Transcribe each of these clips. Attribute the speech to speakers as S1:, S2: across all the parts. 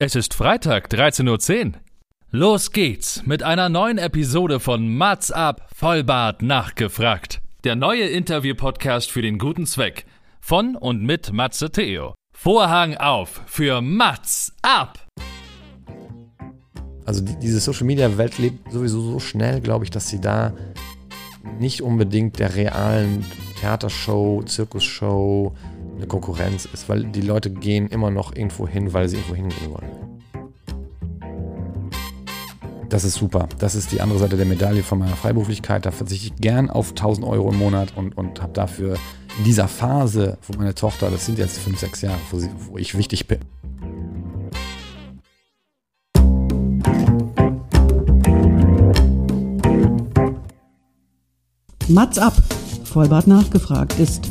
S1: Es ist Freitag, 13.10 Uhr. Los geht's mit einer neuen Episode von Mats ab, Vollbart nachgefragt. Der neue Interview-Podcast für den guten Zweck. Von und mit Matze Theo. Vorhang auf für Mats ab!
S2: Also die, diese Social-Media-Welt lebt sowieso so schnell, glaube ich, dass sie da nicht unbedingt der realen Theatershow, Zirkusshow, eine Konkurrenz ist, weil die Leute gehen immer noch irgendwo hin, weil sie irgendwo hingehen wollen. Das ist super. Das ist die andere Seite der Medaille von meiner Freiberuflichkeit. Da verzichte ich gern auf 1000 Euro im Monat und, und habe dafür in dieser Phase, wo meine Tochter, das sind jetzt 5, 6 Jahre, wo, sie, wo ich wichtig bin,
S3: Mats ab, Vollbart nachgefragt ist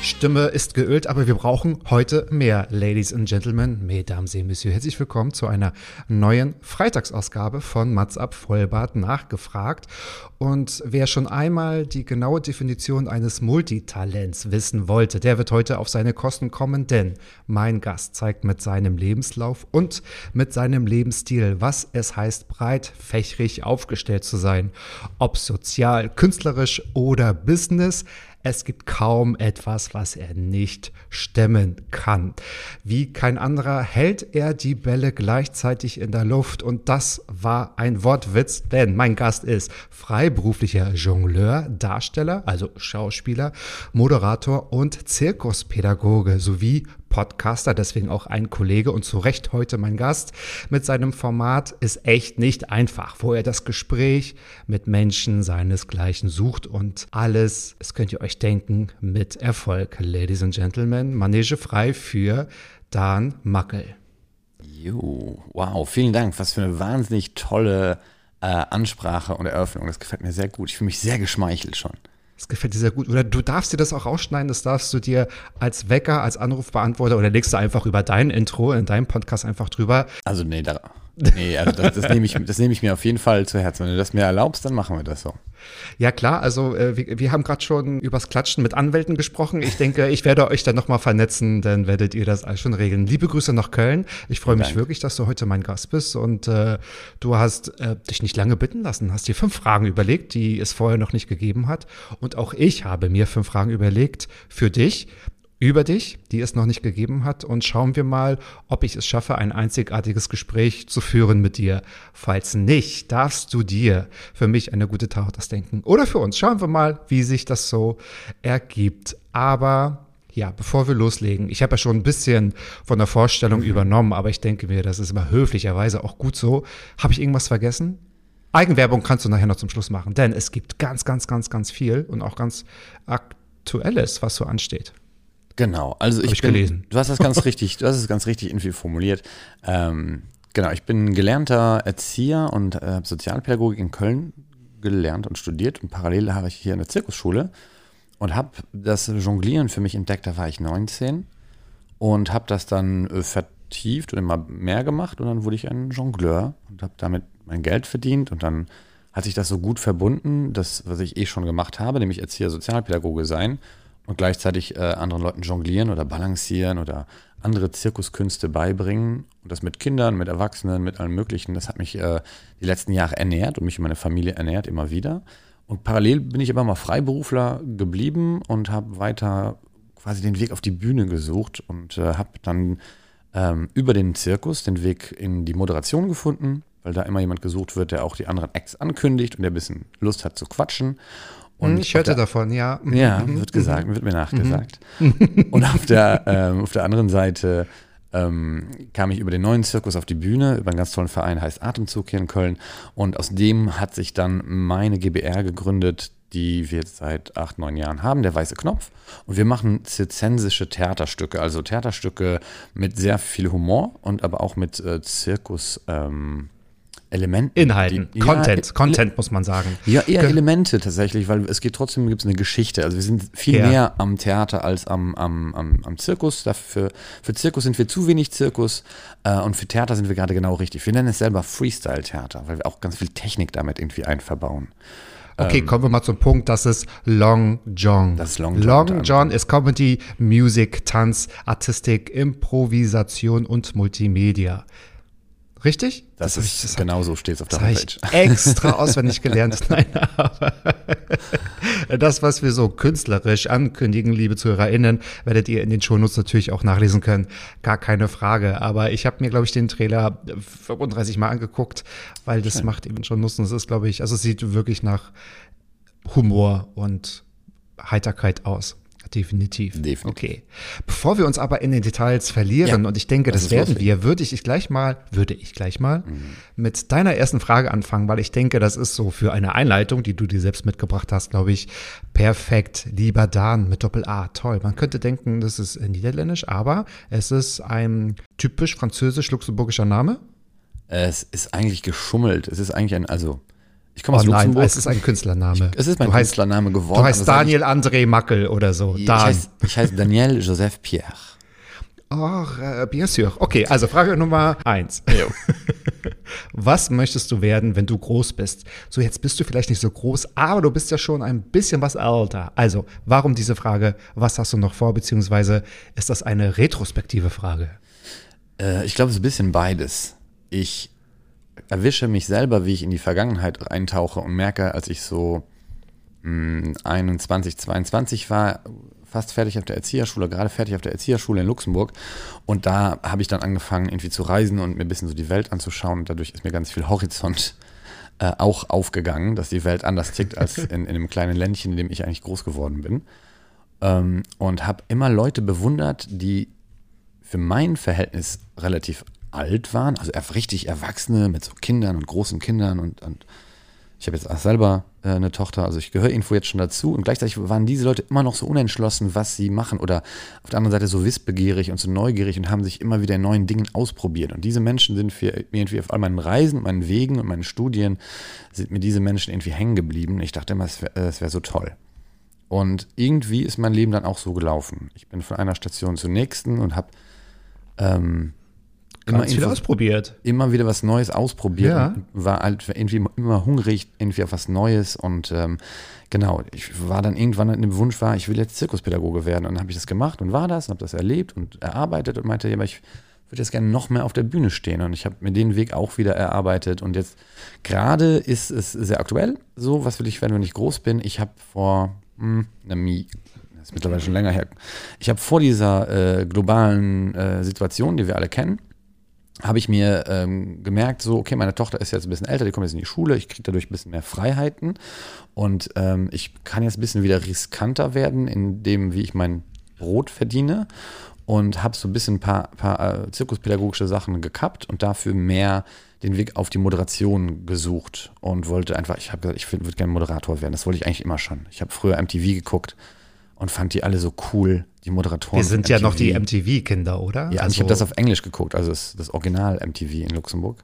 S4: Stimme ist geölt, aber wir brauchen heute mehr. Ladies and Gentlemen, Mesdames et Messieurs, herzlich willkommen zu einer neuen Freitagsausgabe von Mats ab Vollbart nachgefragt. Und wer schon einmal die genaue Definition eines Multitalents wissen wollte, der wird heute auf seine Kosten kommen, denn mein Gast zeigt mit seinem Lebenslauf und mit seinem Lebensstil, was es heißt, breit fächrig aufgestellt zu sein. Ob sozial, künstlerisch oder Business, es gibt kaum etwas, was er nicht stemmen kann. Wie kein anderer hält er die Bälle gleichzeitig in der Luft und das war ein Wortwitz, denn mein Gast ist freiberuflicher Jongleur, Darsteller, also Schauspieler, Moderator und Zirkuspädagoge sowie Podcaster, deswegen auch ein Kollege und zu Recht heute mein Gast mit seinem Format ist echt nicht einfach, wo er das Gespräch mit Menschen seinesgleichen sucht und alles, das könnt ihr euch denken, mit Erfolg. Ladies and Gentlemen, Manege frei für Dan Mackel.
S2: Jo, wow, vielen Dank. Was für eine wahnsinnig tolle äh, Ansprache und Eröffnung. Das gefällt mir sehr gut. Ich fühle mich sehr geschmeichelt schon.
S4: Das gefällt dir sehr gut. Oder du darfst dir das auch rausschneiden, das darfst du dir als Wecker, als Anrufbeantworter oder legst du einfach über dein Intro in deinem Podcast einfach drüber.
S2: Also nee, da, nee also das, das nehme ich, das nehme ich mir auf jeden Fall zu Herzen. Wenn du das mir erlaubst, dann machen wir das so.
S4: Ja klar, also äh, wir, wir haben gerade schon übers Klatschen mit Anwälten gesprochen. Ich denke, ich werde euch dann nochmal vernetzen, dann werdet ihr das alles schon regeln. Liebe Grüße nach Köln. Ich freue mich
S2: Dank.
S4: wirklich, dass du heute mein Gast bist und äh, du hast äh, dich nicht lange bitten lassen, hast dir fünf Fragen überlegt, die es vorher noch nicht gegeben hat. Und auch ich habe mir fünf Fragen überlegt für dich über dich, die es noch nicht gegeben hat. Und schauen wir mal, ob ich es schaffe, ein einzigartiges Gespräch zu führen mit dir. Falls nicht, darfst du dir für mich eine gute Tat ausdenken. Oder für uns. Schauen wir mal, wie sich das so ergibt. Aber ja, bevor wir loslegen, ich habe ja schon ein bisschen von der Vorstellung übernommen, aber ich denke mir, das ist immer höflicherweise auch gut so. Habe ich irgendwas vergessen? Eigenwerbung kannst du nachher noch zum Schluss machen, denn es gibt ganz, ganz, ganz, ganz viel und auch ganz Aktuelles, was so ansteht.
S2: Genau, also ich,
S4: ich
S2: bin,
S4: gelesen.
S2: du hast das ganz richtig, du hast es ganz richtig irgendwie formuliert. Ähm, genau, ich bin gelernter Erzieher und äh, habe Sozialpädagogik in Köln gelernt und studiert. Und parallel habe ich hier in der Zirkusschule und habe das Jonglieren für mich entdeckt, da war ich 19 und habe das dann äh, vertieft und immer mehr gemacht. Und dann wurde ich ein Jongleur und habe damit mein Geld verdient. Und dann hat sich das so gut verbunden, das, was ich eh schon gemacht habe, nämlich Erzieher, Sozialpädagoge sein und gleichzeitig äh, anderen Leuten jonglieren oder balancieren oder andere Zirkuskünste beibringen und das mit Kindern, mit Erwachsenen, mit allem Möglichen. Das hat mich äh, die letzten Jahre ernährt und mich und meine Familie ernährt immer wieder. Und parallel bin ich aber mal Freiberufler geblieben und habe weiter quasi den Weg auf die Bühne gesucht und äh, habe dann ähm, über den Zirkus den Weg in die Moderation gefunden, weil da immer jemand gesucht wird, der auch die anderen Acts ankündigt und der ein bisschen Lust hat zu quatschen.
S4: Und ich hörte
S2: der-
S4: davon, ja.
S2: ja,
S4: Mhm.
S2: wird gesagt, wird mir nachgesagt. Und auf der, ähm, auf der anderen Seite ähm, kam ich über den neuen Zirkus auf die Bühne, über einen ganz tollen Verein, heißt Atemzug hier in Köln. Und aus dem hat sich dann meine GBR gegründet, die wir jetzt seit acht, neun Jahren haben, der Weiße Knopf. Und wir machen zirzensische Theaterstücke, also Theaterstücke mit sehr viel Humor und aber auch mit äh, Zirkus. Ähm, Elementen.
S4: Inhalten,
S2: die- ja,
S4: Content,
S2: Ele-
S4: Content muss man sagen.
S2: Ja, eher
S4: Ge-
S2: Elemente tatsächlich, weil es geht trotzdem, gibt es eine Geschichte. Also wir sind viel
S4: Ja.
S2: mehr am Theater als am, am, am, am Zirkus. Dafür, für Zirkus sind wir zu wenig Zirkus äh, und für Theater sind wir gerade genau richtig. Wir nennen es selber Freestyle-Theater, weil wir auch ganz viel Technik damit irgendwie einverbauen.
S4: Okay, kommen wir mal zum Punkt, das ist Long John.
S2: Ähm. Das ist Long John
S4: Long John ist Comedy, Musik, Tanz, Artistik, Improvisation und Multimedia. Richtig?
S2: Das,
S4: hab
S2: ist
S4: ich-
S2: genau so steht es auf der
S4: Das
S2: Homepage.
S4: ich extra auswendig gelernt. Nein, aber das, was wir so künstlerisch ankündigen, liebe ZuhörerInnen, werdet ihr in den Shownotes natürlich auch nachlesen können. Gar keine Frage. Aber ich habe mir, glaube ich, den Trailer 35 Mal angeguckt, weil das macht eben schon Nutzen. Es ist, glaube ich, also es sieht wirklich nach Humor und Heiterkeit aus. Definitiv.
S2: Definitiv.
S4: Okay. Bevor wir uns aber in den Details verlieren,
S2: Ja,
S4: und ich denke, das
S2: uns
S4: werden wir, würde ich gleich mal, würde ich gleich mal mit deiner ersten Frage anfangen, weil ich denke, das ist so für eine Einleitung, die du dir selbst mitgebracht hast, glaube ich, perfekt. Lieber Dan mit Doppel-A. Toll. Man könnte denken, das ist niederländisch, aber es ist ein typisch französisch-luxemburgischer Name.
S2: Es ist eigentlich geschummelt. Es ist eigentlich ein, also ich komme
S4: Oh
S2: aus
S4: nein,
S2: Luxemburg.
S4: es ist ein Künstlername.
S2: es ist mein
S4: du heißt,
S2: Künstlername geworden.
S4: Du heißt
S2: seit
S4: Daniel André Mackel oder so.
S2: Ich, ich,
S4: Dan.
S2: heiße, ich heiße Daniel Joseph Pierre.
S4: Äh, bien sûr. Okay, also Frage Nummer eins. Was möchtest du werden, wenn du groß bist? So, jetzt bist du vielleicht nicht so groß, aber du bist ja schon ein bisschen was älter. Also, warum diese Frage? Was hast du noch vor? Beziehungsweise ist das eine retrospektive Frage?
S2: Äh, ich glaube, es ist ein bisschen beides. Ich erwische mich selber, wie ich in die Vergangenheit eintauche und merke, als ich so mh, 21, 22 war, fast fertig auf der Erzieherschule, gerade fertig auf der Erzieherschule in Luxemburg. Und da habe ich dann angefangen, irgendwie zu reisen und mir ein bisschen so die Welt anzuschauen. Und dadurch ist mir ganz viel Horizont äh, auch aufgegangen, dass die Welt anders tickt als in, in einem kleinen Ländchen, in dem ich eigentlich groß geworden bin. Ähm, und habe immer Leute bewundert, die für mein Verhältnis relativ alt waren, also richtig Erwachsene mit so Kindern und großen Kindern und, und ich habe jetzt auch selber äh, eine Tochter, also ich gehöre irgendwo jetzt schon dazu und gleichzeitig waren diese Leute immer noch so unentschlossen, was sie machen oder auf der anderen Seite so wissbegierig und so neugierig und haben sich immer wieder neuen Dingen ausprobiert und diese Menschen sind für irgendwie auf all meinen Reisen meinen Wegen und meinen Studien sind mir diese Menschen irgendwie hängen geblieben. Ich dachte immer, es wäre äh, wär so toll. Und irgendwie ist mein Leben dann auch so gelaufen. Ich bin von einer Station zur nächsten und habe ähm, immer,
S4: viel ausprobiert.
S2: immer wieder was Neues ausprobiert
S4: Ja.
S2: war halt irgendwie immer hungrig irgendwie auf was Neues und ähm, genau, ich war dann irgendwann in dem Wunsch war, ich will jetzt Zirkuspädagoge werden und dann habe ich das gemacht und war das und habe das erlebt und erarbeitet und meinte, ja, aber ich würde jetzt gerne noch mehr auf der Bühne stehen und ich habe mir den Weg auch wieder erarbeitet und jetzt gerade ist es sehr aktuell, so was will ich werden, wenn ich groß bin. Ich habe vor na, Mi- das ist mittlerweile schon länger her. Ich habe vor dieser äh, globalen äh, Situation, die wir alle kennen, habe ich mir ähm, gemerkt, so, okay, meine Tochter ist jetzt ein bisschen älter, die kommt jetzt in die Schule, ich kriege dadurch ein bisschen mehr Freiheiten und ähm, ich kann jetzt ein bisschen wieder riskanter werden in dem, wie ich mein Brot verdiene und habe so ein bisschen ein paar, paar äh, zirkuspädagogische Sachen gekappt und dafür mehr den Weg auf die Moderation gesucht und wollte einfach, ich habe gesagt, ich würde gerne Moderator werden. Das wollte ich eigentlich immer schon. Ich habe früher MTV geguckt und fand die alle so cool, die Moderatoren.
S4: Wir sind ja noch die
S2: MTV.
S4: MTV-Kinder, oder?
S2: Ja, also ich habe das auf Englisch geguckt, also das, das Original MTV in Luxemburg.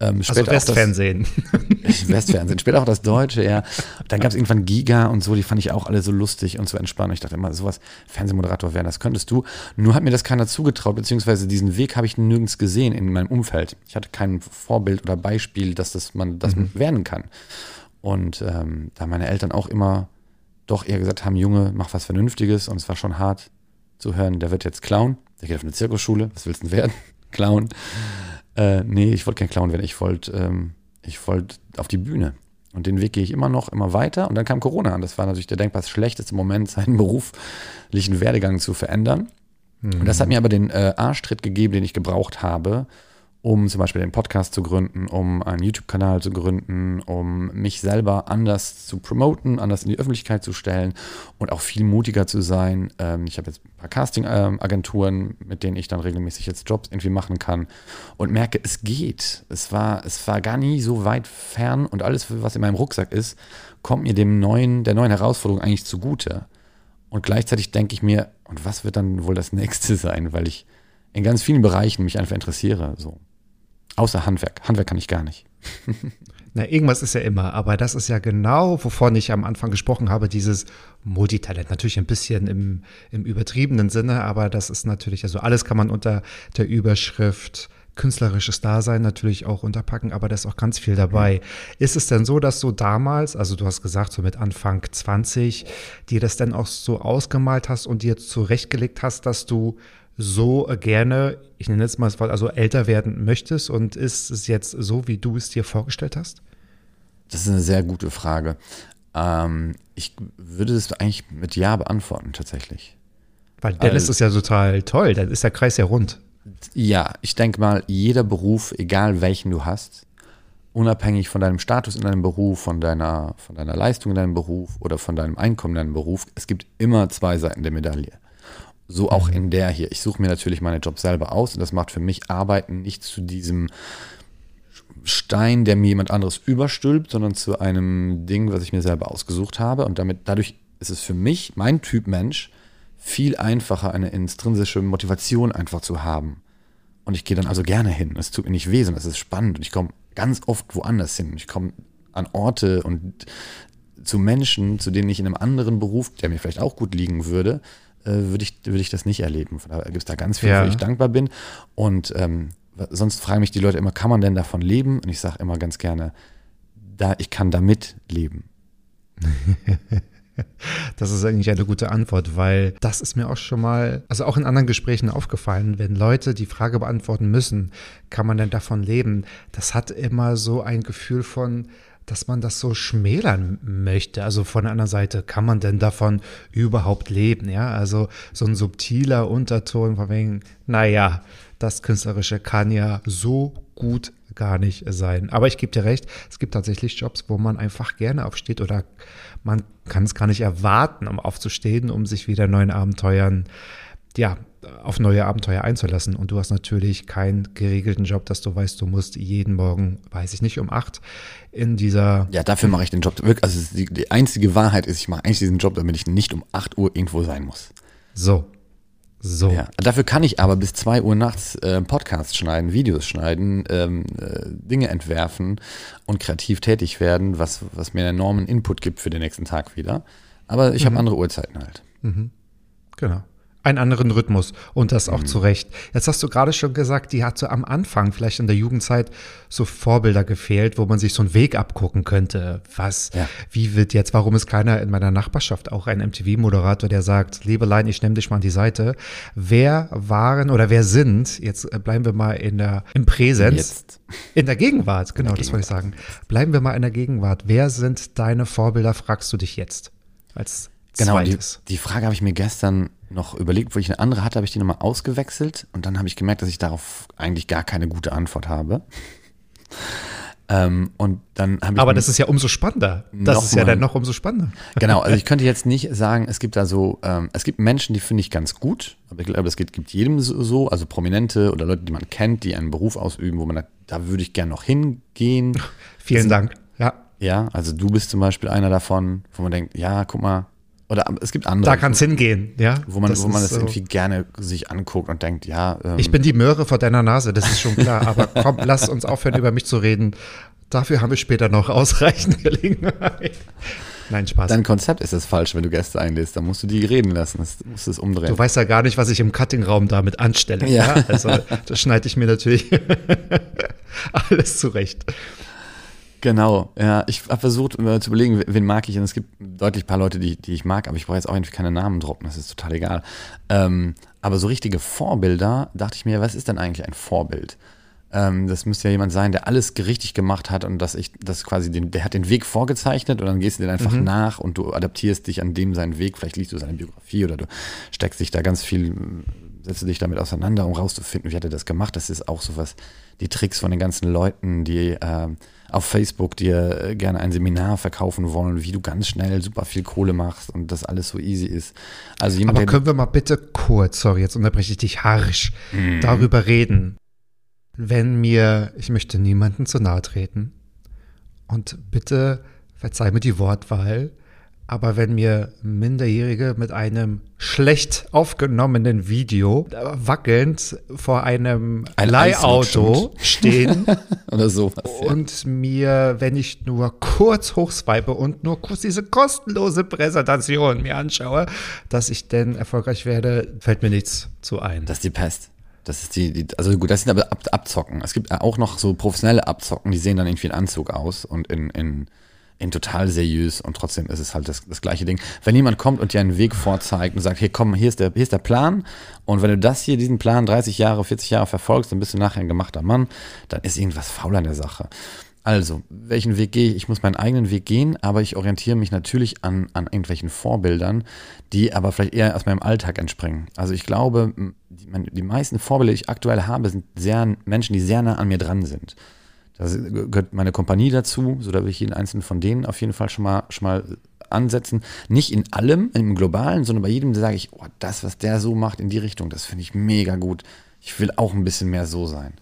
S2: Ähm,
S4: also
S2: das-
S4: Westfernsehen.
S2: Westfernsehen, später auch das Deutsche, ja. Dann gab es irgendwann Giga und so, die fand ich auch alle so lustig und so entspannt. Ich dachte immer, sowas, Fernsehmoderator werden, das könntest du. Nur hat mir das keiner zugetraut, beziehungsweise diesen Weg habe ich nirgends gesehen in meinem Umfeld. Ich hatte kein Vorbild oder Beispiel, dass das man das werden kann. Und ähm, da meine Eltern auch immer doch eher gesagt haben, Junge, mach was Vernünftiges und es war schon hart zu hören, der wird jetzt Clown, der geht auf eine Zirkusschule, was willst du denn werden? Clown. Äh, nee, ich wollte kein Clown werden, ich wollte ähm, ich wollte auf die Bühne. Und den Weg gehe ich immer noch, immer weiter. Und dann kam Corona an. Das war natürlich der denkbar schlechteste Moment, seinen beruflichen Werdegang zu verändern. Und das hat mir aber den äh, Arschtritt gegeben, den ich gebraucht habe, um zum Beispiel den Podcast zu gründen, um einen YouTube-Kanal zu gründen, um mich selber anders zu promoten, anders in die Öffentlichkeit zu stellen und auch viel mutiger zu sein. Ähm, ich habe jetzt ein paar Casting-Agenturen, mit denen ich dann regelmäßig jetzt Jobs irgendwie machen kann und merke, es geht. Es war, es war gar nie so weit fern und alles, was in meinem Rucksack ist, kommt mir dem neuen, der neuen Herausforderung eigentlich zugute. Und gleichzeitig denke ich mir, und was wird dann wohl das nächste sein, weil ich in ganz vielen Bereichen mich einfach interessiere. So. Außer Handwerk. Handwerk kann ich gar nicht.
S4: Na, irgendwas ist ja immer, aber das ist ja genau, wovon ich am Anfang gesprochen habe, dieses Multitalent. Natürlich ein bisschen im, im übertriebenen Sinne, aber das ist natürlich, also alles kann man unter der Überschrift künstlerisches Dasein natürlich auch unterpacken, aber da ist auch ganz viel dabei. Mhm. Ist es denn so, dass du damals, also du hast gesagt, so mit Anfang 20, dir das denn auch so ausgemalt hast und dir zurechtgelegt hast, dass du so gerne, ich nenne jetzt mal das Wort, also älter werden möchtest und ist es jetzt so, wie du es dir vorgestellt hast?
S2: Das ist eine sehr gute Frage. Ähm, ich würde es eigentlich mit Ja beantworten, tatsächlich.
S4: Weil Dennis also, ist ja total toll, dann ist der Kreis ja rund.
S2: Ja, ich denke mal, jeder Beruf, egal welchen du hast, unabhängig von deinem Status in deinem Beruf, von deiner, von deiner Leistung in deinem Beruf oder von deinem Einkommen in deinem Beruf, es gibt immer zwei Seiten der Medaille. So auch mhm. in der hier. Ich suche mir natürlich meine Jobs selber aus und das macht für mich Arbeiten nicht zu diesem Stein, der mir jemand anderes überstülpt, sondern zu einem Ding, was ich mir selber ausgesucht habe. Und damit, dadurch ist es für mich, mein Typ Mensch, viel einfacher, eine intrinsische Motivation einfach zu haben. Und ich gehe dann also gerne hin. Es tut mir nicht weh, sondern es ist spannend. Und ich komme ganz oft woanders hin. Ich komme an Orte und zu Menschen, zu denen ich in einem anderen Beruf, der mir vielleicht auch gut liegen würde, äh, würde ich, würd ich das nicht erleben. Von daher gibt es da ganz viel, ja. wo ich dankbar bin. Und ähm, sonst fragen mich die Leute immer, kann man denn davon leben? Und ich sage immer ganz gerne, da, ich kann damit leben.
S4: Das ist eigentlich eine gute Antwort, weil das ist mir auch schon mal, also auch in anderen Gesprächen aufgefallen, wenn Leute die Frage beantworten müssen, kann man denn davon leben? Das hat immer so ein Gefühl von, dass man das so schmälern möchte. Also von anderen Seite, kann man denn davon überhaupt leben? Ja, also so ein subtiler Unterton von wegen, naja, das Künstlerische kann ja so gut gar nicht sein. Aber ich gebe dir recht, es gibt tatsächlich Jobs, wo man einfach gerne aufsteht oder man kann es gar nicht erwarten, um aufzustehen, um sich wieder neuen Abenteuern ja, auf neue Abenteuer einzulassen. Und du hast natürlich keinen geregelten Job, dass du weißt, du musst jeden Morgen, weiß ich nicht, um acht in dieser.
S2: Ja, dafür mache ich den Job. Also die, die einzige Wahrheit ist, ich mache eigentlich diesen Job, damit ich nicht um acht Uhr irgendwo sein muss.
S4: So. So.
S2: Ja, dafür kann ich aber bis zwei Uhr nachts äh, Podcasts schneiden, Videos schneiden, ähm, äh, Dinge entwerfen und kreativ tätig werden, was, was mir einen enormen Input gibt für den nächsten Tag wieder. Aber ich mhm. habe andere Uhrzeiten halt.
S4: Mhm. Genau einen anderen Rhythmus und das auch mhm. zu Recht. Jetzt hast du gerade schon gesagt, die hatte am Anfang, vielleicht in der Jugendzeit, so Vorbilder gefehlt, wo man sich so einen Weg abgucken könnte. Was, ja. wie wird jetzt, warum ist keiner in meiner Nachbarschaft auch ein MTV-Moderator, der sagt, Liebelein, ich nehme dich mal an die Seite. Wer waren oder wer sind, jetzt bleiben wir mal in der, im Präsens. Jetzt. In der Gegenwart, genau, der das wollte ich sagen. Bleiben wir mal in der Gegenwart. Wer sind deine Vorbilder, fragst du dich jetzt als
S2: Genau, die, die, Frage habe ich mir gestern noch überlegt, wo ich eine andere hatte, habe ich die nochmal ausgewechselt und dann habe ich gemerkt, dass ich darauf eigentlich gar keine gute Antwort habe. Ähm, und dann habe.
S4: Aber das ist ja umso spannender. Das ist ja dann noch umso spannender.
S2: Genau, also ich könnte jetzt nicht sagen, es gibt da so, ähm, es gibt Menschen, die finde ich ganz gut, aber ich glaube, es gibt, gibt jedem so, also Prominente oder Leute, die man kennt, die einen Beruf ausüben, wo man da, da würde ich gerne noch hingehen.
S4: Vielen Dank. Ja.
S2: Ja, also du bist zum Beispiel einer davon, wo man denkt, ja, guck mal, oder es gibt andere.
S4: Da kann es hingehen, ja.
S2: Wo man, das wo man das so. irgendwie gerne sich anguckt und denkt, ja.
S4: Ähm, ich bin die Möhre vor deiner Nase, das ist schon klar. aber komm, lass uns aufhören, über mich zu reden. Dafür haben wir später noch ausreichend Gelegenheit. Nein, Spaß.
S2: Dein Konzept ist es falsch, wenn du Gäste einlädst. Dann musst du die reden lassen. Das musst du es umdrehen.
S4: Du weißt ja gar nicht, was ich im Cuttingraum damit anstelle. Ja. ja? Also, das schneide ich mir natürlich alles zurecht.
S2: Genau, ja. Ich habe versucht äh, zu überlegen, wen mag ich. Und es gibt deutlich ein paar Leute, die, die ich mag, aber ich brauche jetzt auch irgendwie keine Namen droppen, das ist total egal. Ähm, aber so richtige Vorbilder, dachte ich mir, was ist denn eigentlich ein Vorbild? Ähm, das müsste ja jemand sein, der alles richtig gemacht hat und dass ich das quasi, den, der hat den Weg vorgezeichnet und dann gehst du den einfach mhm. nach und du adaptierst dich an dem seinen Weg. Vielleicht liest du seine Biografie oder du steckst dich da ganz viel, setzt dich damit auseinander, um rauszufinden, wie hat er das gemacht. Das ist auch sowas, die Tricks von den ganzen Leuten, die ähm, auf Facebook dir äh, gerne ein Seminar verkaufen wollen, wie du ganz schnell super viel Kohle machst und das alles so easy ist.
S4: Also jemand, Aber können wir mal bitte kurz, sorry, jetzt unterbreche ich dich harsch, mhm. darüber reden. Wenn mir, ich möchte niemanden zu nahe treten und bitte verzeih mir die Wortwahl, Aber wenn mir Minderjährige mit einem schlecht aufgenommenen Video wackelnd vor einem
S2: Ein
S4: Leihauto stehen
S2: Oder sowas. Ja.
S4: und mir, wenn ich nur kurz hochswipe und nur kurz diese kostenlose Präsentation mir anschaue, dass ich denn erfolgreich werde, fällt mir nichts zu ein.
S2: Das ist die Pest. Das ist die, die also gut, das sind aber Ab Abzocken. Es gibt auch noch so professionelle Abzocken, die sehen dann irgendwie in Anzug aus und in, in, in total seriös und trotzdem ist es halt das, das gleiche Ding. Wenn jemand kommt und dir einen Weg vorzeigt und sagt, hey komm, hier ist, der, hier ist der Plan und wenn du das hier, diesen Plan 30 Jahre, 40 Jahre verfolgst, dann bist du nachher ein gemachter Mann, dann ist irgendwas faul an der Sache. Also, welchen Weg gehe ich? Ich muss meinen eigenen Weg gehen, aber ich orientiere mich natürlich an, an irgendwelchen Vorbildern, die aber vielleicht eher aus meinem Alltag entspringen. Also ich glaube, die, die meisten Vorbilder, die ich aktuell habe, sind sehr Menschen, die sehr nah an mir dran sind. Da gehört meine Kompanie dazu, so da will ich jeden einzelnen von denen auf jeden Fall schon mal, schon mal ansetzen. Nicht in allem, im Globalen, sondern bei jedem sage ich, oh, das, was der so macht in die Richtung, das finde ich mega gut. Ich will auch ein bisschen mehr so sein.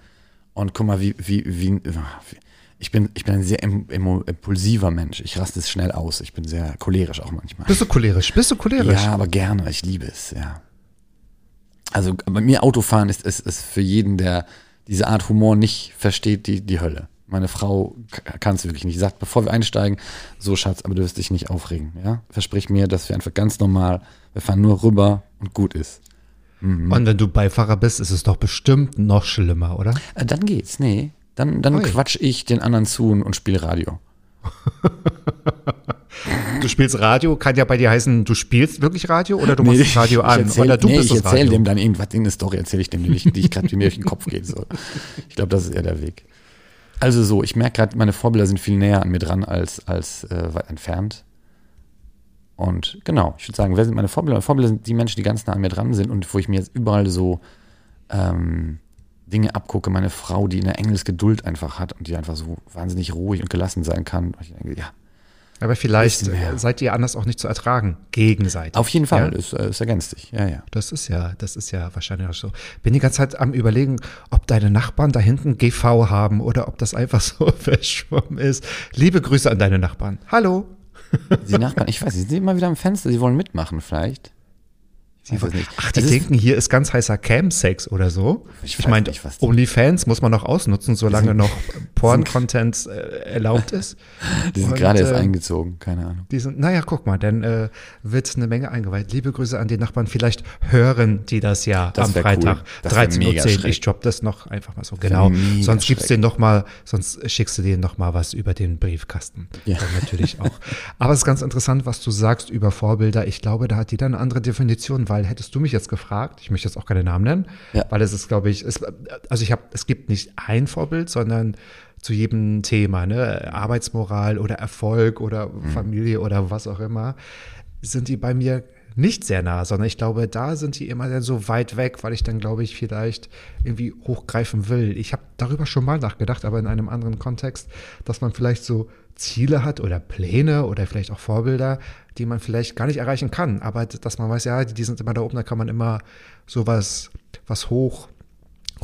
S2: Und guck mal, wie, wie, wie, wie ich bin, ich bin ein sehr im- impulsiver Mensch. Ich raste es schnell aus. Ich bin sehr cholerisch auch manchmal.
S4: Bist du cholerisch? Bist du cholerisch?
S2: Ja, aber gerne. Ich liebe es, ja. Also bei mir Autofahren ist, ist, ist für jeden, der diese Art Humor nicht versteht, die, die Hölle. Meine Frau kann es wirklich nicht. Sie sagt, bevor wir einsteigen, so Schatz, aber du wirst dich nicht aufregen. Ja? Versprich mir, dass wir einfach ganz normal, wir fahren nur rüber und gut ist.
S4: Und wenn du Beifahrer bist, ist es doch bestimmt noch schlimmer, oder?
S2: Äh, dann geht's, nee. Dann, dann quatsch ich den anderen zu und, und spiele Radio.
S4: Du spielst Radio, kann ja bei dir heißen, du spielst wirklich Radio oder du machst das Radio an
S2: erzähl,
S4: oder du
S2: nee,
S4: bist
S2: ich erzähle dem dann irgendwas, irgendeine Story erzähle ich dem, die, ich, die ich gerade, mir durch den Kopf geht. So. Ich glaube, das ist eher der Weg. Also so, ich merke gerade, meine Vorbilder sind viel näher an mir dran als, als äh, weit entfernt. Und genau, ich würde sagen, wer sind meine Vorbilder? Meine Vorbilder sind die Menschen, die ganz nah an mir dran sind und wo ich mir jetzt überall so ähm, Dinge abgucke. Meine Frau, die eine Engelsgeduld einfach hat und die einfach so wahnsinnig ruhig und gelassen sein kann. Und ich denke, ja,
S4: Aber vielleicht äh, seid ihr anders auch nicht zu ertragen, gegenseitig.
S2: auf jeden Fall,
S4: Ja?
S2: es, äh, es ergänzt sich. Ja, ja.
S4: Das ist ja, das ist ja wahrscheinlich auch so. Bin die ganze Zeit am überlegen, ob deine Nachbarn da hinten GV haben oder ob das einfach so verschwommen ist. Liebe Grüße an deine Nachbarn. Hallo.
S2: Die Nachbarn, ich weiß nicht, sind immer wieder am Fenster, sie wollen mitmachen vielleicht. Weiß es nicht.
S4: Ach, die
S2: ist-
S4: denken, hier ist ganz heißer Cam-Sex oder so.
S2: Ich
S4: Ich, meine,
S2: die-
S4: OnlyFans muss man noch ausnutzen, solange noch Porn-Content äh, erlaubt ist.
S2: Die sind
S4: Und,
S2: gerade erst
S4: äh,
S2: eingezogen, keine Ahnung.
S4: Die sind, naja, guck mal, dann äh, wird eine Menge eingeweiht. Liebe Grüße an die Nachbarn. Vielleicht hören die das ja
S2: Das
S4: am Freitag
S2: cool. Das wär
S4: 13.10
S2: mega
S4: Uhr. Ich droppe das noch einfach mal so. Genau. Sonst gibt's
S2: schräg.
S4: den noch mal, sonst schickst du denen noch mal was über den Briefkasten.
S2: Ja.
S4: Dann natürlich auch. Aber es ist ganz interessant, was du sagst über Vorbilder. Ich glaube, da hat jeder eine andere Definition, weil hättest du mich jetzt gefragt, ich möchte jetzt auch keine Namen nennen,
S2: Ja.
S4: weil es ist, glaube ich, es, also ich habe, es gibt nicht ein Vorbild, sondern zu jedem Thema, ne, Arbeitsmoral oder Erfolg oder
S2: Mhm.
S4: Familie oder was auch immer, sind die bei mir nicht sehr nah, sondern ich glaube, da sind die immer dann so weit weg, weil ich dann, glaube ich, vielleicht irgendwie hochgreifen will. Ich habe darüber schon mal nachgedacht, aber in einem anderen Kontext, dass man vielleicht so Ziele hat oder Pläne oder vielleicht auch Vorbilder, die man vielleicht gar nicht erreichen kann, aber dass man weiß, ja, die sind immer da oben, da kann man immer sowas was hoch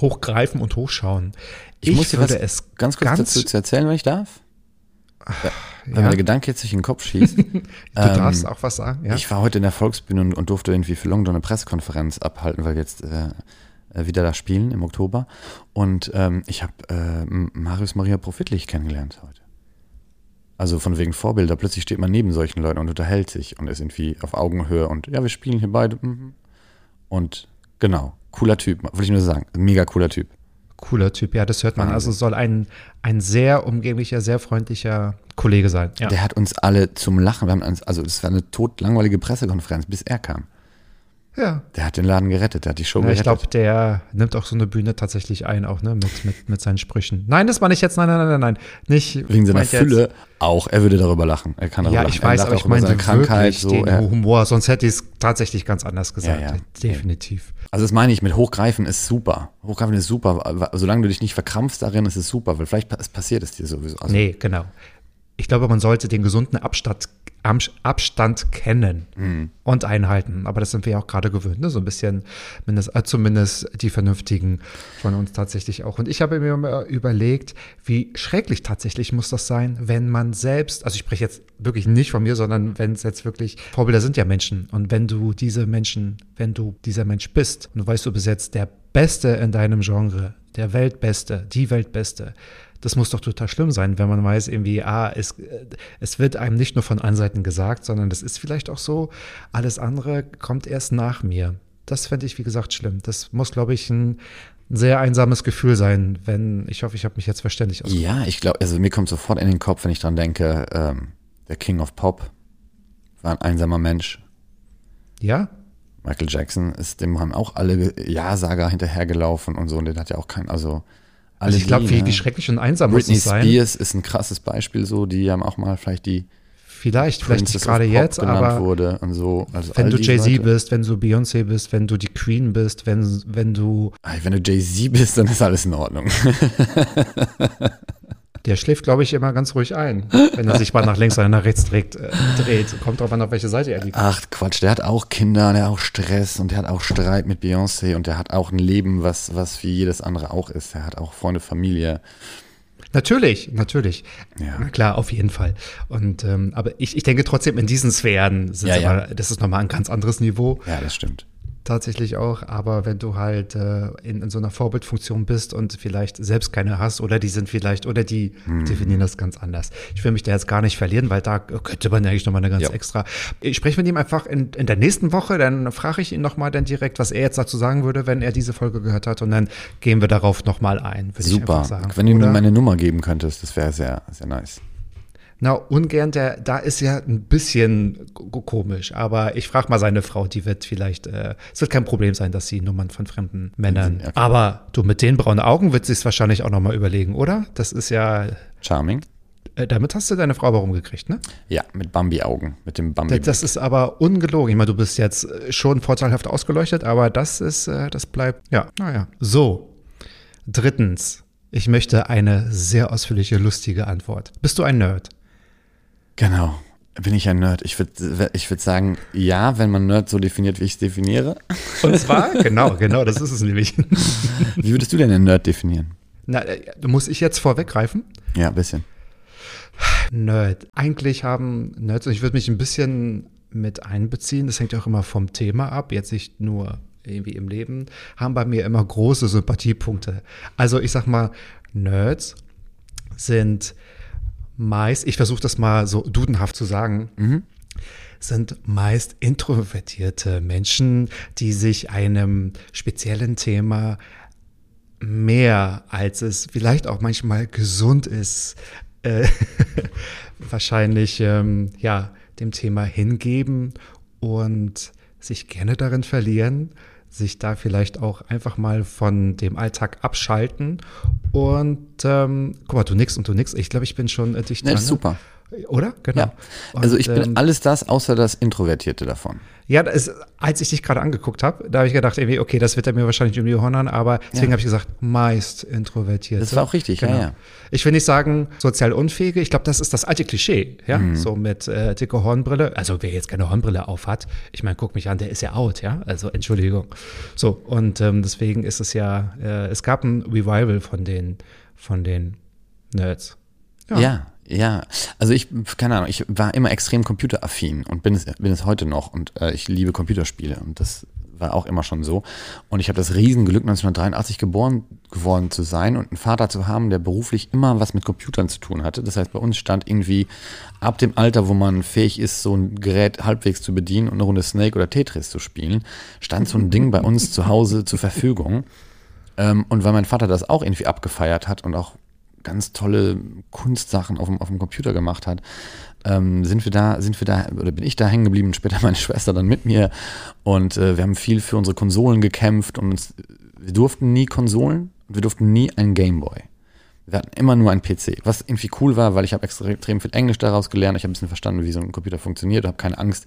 S4: hochgreifen und hochschauen.
S2: Ich, muss dir was ganz kurz
S4: ganz-
S2: dazu zu erzählen, wenn ich darf. Wenn
S4: ja,
S2: mir der Gedanke jetzt durch den Kopf schießt.
S4: du
S2: ähm,
S4: darfst auch was sagen, ja?
S2: Ich war heute in der Volksbühne und, und durfte irgendwie für London eine Pressekonferenz abhalten, weil wir jetzt äh, äh, wieder da spielen im Oktober. Und ähm, ich habe äh, Marius Maria Profitlich kennengelernt heute. Also von wegen Vorbilder. Plötzlich steht man neben solchen Leuten und unterhält sich und ist irgendwie auf Augenhöhe und ja, wir spielen hier beide. mhm. Und genau, cooler Typ, wollte ich nur sagen. Mega cooler Typ.
S4: Cooler Typ, ja, das hört man. Also soll ein, ein sehr umgänglicher, sehr freundlicher Kollege sein. Ja.
S2: Der hat uns alle zum Lachen, wir haben uns, also es war eine totlangweilige Pressekonferenz, bis er kam.
S4: ja.
S2: Der hat den Laden gerettet, der hat die Show
S4: Ja, ich
S2: gerettet.
S4: glaube, der nimmt auch so eine Bühne tatsächlich ein, auch ne, mit, mit, mit seinen Sprüchen. Nein, das war nicht jetzt, nein, nein, nein, nein, nein. Nicht
S2: Wegen seiner
S4: meint jetzt-
S2: Fülle auch, er würde darüber lachen. Er kann darüber
S4: Ja,
S2: lachen.
S4: ich
S2: er
S4: weiß,
S2: lacht
S4: aber
S2: auch
S4: ich
S2: über
S4: meine
S2: seine Krankheit.
S4: wirklich
S2: So,
S4: den
S2: er,
S4: Humor, sonst hätte ich es tatsächlich ganz anders gesagt.
S2: Ja, ja.
S4: Definitiv.
S2: Also das meine ich, mit Hochgreifen ist super. Hochgreifen ist super. Solange du dich nicht verkrampfst darin, ist es super, weil vielleicht passiert es dir sowieso. Also,
S4: Nee, genau. Ich glaube, man sollte den gesunden Abstand, Abstand kennen
S2: Mhm.
S4: und einhalten. Aber das sind wir ja auch gerade gewöhnt, ne? so ein bisschen, äh, zumindest die Vernünftigen von uns tatsächlich auch. Und ich habe mir mal überlegt, wie schrecklich tatsächlich muss das sein, wenn man selbst, also ich spreche jetzt wirklich nicht von mir, sondern wenn es jetzt wirklich, Vorbilder sind ja Menschen. Und wenn du diese Menschen, wenn du dieser Mensch bist und du weißt, du bist jetzt der Beste in deinem Genre, der Weltbeste, die Weltbeste, das muss doch total schlimm sein, wenn man weiß, irgendwie, ah, es, äh, es wird einem nicht nur von allen Seiten gesagt, sondern das ist vielleicht auch so, alles andere kommt erst nach mir. Das fände ich, wie gesagt, schlimm. Das muss, glaube ich, ein, ein sehr einsames Gefühl sein, wenn, ich hoffe, ich habe mich jetzt verständlich ausgedrückt.
S2: Ja, ich glaube, also mir kommt sofort in den Kopf, wenn ich dran denke, ähm, der King of Pop war ein einsamer Mensch.
S4: Ja?
S2: Michael Jackson ist dem haben auch alle Ja-Sager hinterhergelaufen und so, und den hat ja auch kein, also
S4: Also ich glaube, wie, wie schrecklich und einsam muss
S2: Britney
S4: es sein.
S2: Spears ist ein krasses Beispiel so, die haben auch mal vielleicht die
S4: Vielleicht, vielleicht nicht gerade jetzt, aber
S2: wurde und so. Also
S4: wenn du Jay-Z bist, wenn du Beyoncé bist, wenn du die Queen bist, wenn, wenn du,
S2: Wenn du Jay-Z bist, dann ist alles in Ordnung.
S4: der schläft, glaube ich, immer ganz ruhig ein, wenn er sich mal nach links oder nach rechts dreht. Äh, dreht. Kommt drauf an, auf welche Seite er liegt.
S2: Ach Quatsch, der hat auch Kinder, der hat auch Stress und der hat auch Streit mit Beyoncé und der hat auch ein Leben, was, was wie jedes andere auch ist. Der hat auch Freunde, Familie.
S4: Natürlich, natürlich.
S2: Ja.
S4: Na klar, auf jeden Fall. Und ähm, aber ich, ich denke trotzdem in diesen Sphären sind
S2: Ja, ja.
S4: aber, das ist nochmal ein ganz anderes Niveau.
S2: Ja, das stimmt.
S4: Tatsächlich auch, aber wenn du halt äh, in, in so einer Vorbildfunktion bist und vielleicht selbst keine hast oder die sind vielleicht, oder die
S2: Mhm.
S4: definieren das ganz anders. Ich will mich da jetzt gar nicht verlieren, weil da könnte man eigentlich nochmal eine ganz
S2: Ja.
S4: extra. Ich spreche mit ihm einfach in, in der nächsten Woche, dann frage ich ihn nochmal dann direkt, was er jetzt dazu sagen würde, wenn er diese Folge gehört hat und dann gehen wir darauf nochmal ein,
S2: Super.
S4: sagen.
S2: Wenn du mir meine Nummer geben könntest, das wäre sehr, sehr nice.
S4: Na, ungern, der, da ist ja ein bisschen komisch, aber ich frage mal seine Frau, die wird vielleicht, äh, es wird kein Problem sein, dass sie Nummern von fremden Männern,
S2: Okay.
S4: aber du mit den braunen Augen wird sie es wahrscheinlich auch nochmal überlegen, oder? Das ist ja,
S2: Charming.
S4: äh, damit hast du deine Frau aber rumgekriegt, ne?
S2: Ja, mit Bambi-Augen, mit dem Bambi.
S4: Das, das ist aber ungelogen. Ich meine, du bist jetzt äh, schon vorteilhaft ausgeleuchtet, aber das ist, äh, das bleibt, ja, naja. So, drittens, ich möchte eine sehr ausführliche, lustige Antwort. Bist du ein Nerd?
S2: Genau. Bin ich ein Nerd? Ich würde ich würd sagen, ja, wenn man Nerd so definiert, wie ich es definiere.
S4: Und zwar, genau, genau, das ist es nämlich.
S2: Wie würdest du denn einen Nerd definieren?
S4: Na, äh, muss ich jetzt vorweggreifen?
S2: Ja, ein bisschen.
S4: Nerd. Eigentlich haben Nerds, und ich würde mich ein bisschen mit einbeziehen, das hängt ja auch immer vom Thema ab, jetzt nicht nur irgendwie im Leben, haben bei mir immer große Sympathiepunkte. Also ich sag mal, Nerds sind meist, ich versuche das mal so dudenhaft zu sagen, sind meist introvertierte Menschen, die sich einem speziellen Thema mehr, als es vielleicht auch manchmal gesund ist, äh, wahrscheinlich ähm, ja dem Thema hingeben und sich gerne darin verlieren, sich da vielleicht auch einfach mal von dem Alltag abschalten und ähm, guck mal, du nix und du nix. Ich glaube, ich bin schon äh, dicht dran.
S2: ist super.
S4: ne? Oder? Genau.
S2: Ja. Also
S4: Und,
S2: ich bin
S4: ähm,
S2: alles das, außer das Introvertierte davon.
S4: Ja, das, als ich dich gerade angeguckt habe, da habe ich gedacht, irgendwie, okay, das wird er mir wahrscheinlich um die hauen, aber deswegen
S2: Ja.
S4: habe ich gesagt, meist introvertiert.
S2: Das war auch richtig, ja, ja.
S4: Ich will nicht sagen, sozial unfähige, ich glaube, das ist das alte Klischee, ja,
S2: Mhm.
S4: so mit äh, dicke Hornbrille. Also wer jetzt keine Hornbrille auf hat, ich meine, guck mich an, der ist ja out, ja, also Entschuldigung. So, und ähm, deswegen ist es ja, äh, es gab ein Revival von den, von den Nerds.
S2: Ja. ja, Also ich, keine Ahnung, ich war immer extrem computeraffin und bin es, bin es heute noch und äh, ich liebe Computerspiele und das war auch immer schon so. Und ich habe das Riesenglück, 1983 geboren geworden zu sein und einen Vater zu haben, der beruflich immer was mit Computern zu tun hatte. Das heißt, bei uns stand irgendwie ab dem Alter, wo man fähig ist, so ein Gerät halbwegs zu bedienen und eine Runde Snake oder Tetris zu spielen, stand so ein Ding bei uns zu Hause zur Verfügung. Ähm, und weil mein Vater das auch irgendwie abgefeiert hat und auch ganz tolle Kunstsachen auf dem, auf dem Computer gemacht hat, ähm, sind wir da, sind wir da, oder bin ich da hängen geblieben, später meine Schwester dann mit mir. Und äh, wir haben viel für unsere Konsolen gekämpft und uns, wir durften nie Konsolen und wir durften nie einen Gameboy. Wir hatten immer nur einen PC, was irgendwie cool war, weil ich habe extrem viel Englisch daraus gelernt. Ich habe ein bisschen verstanden, wie so ein Computer funktioniert, habe keine Angst,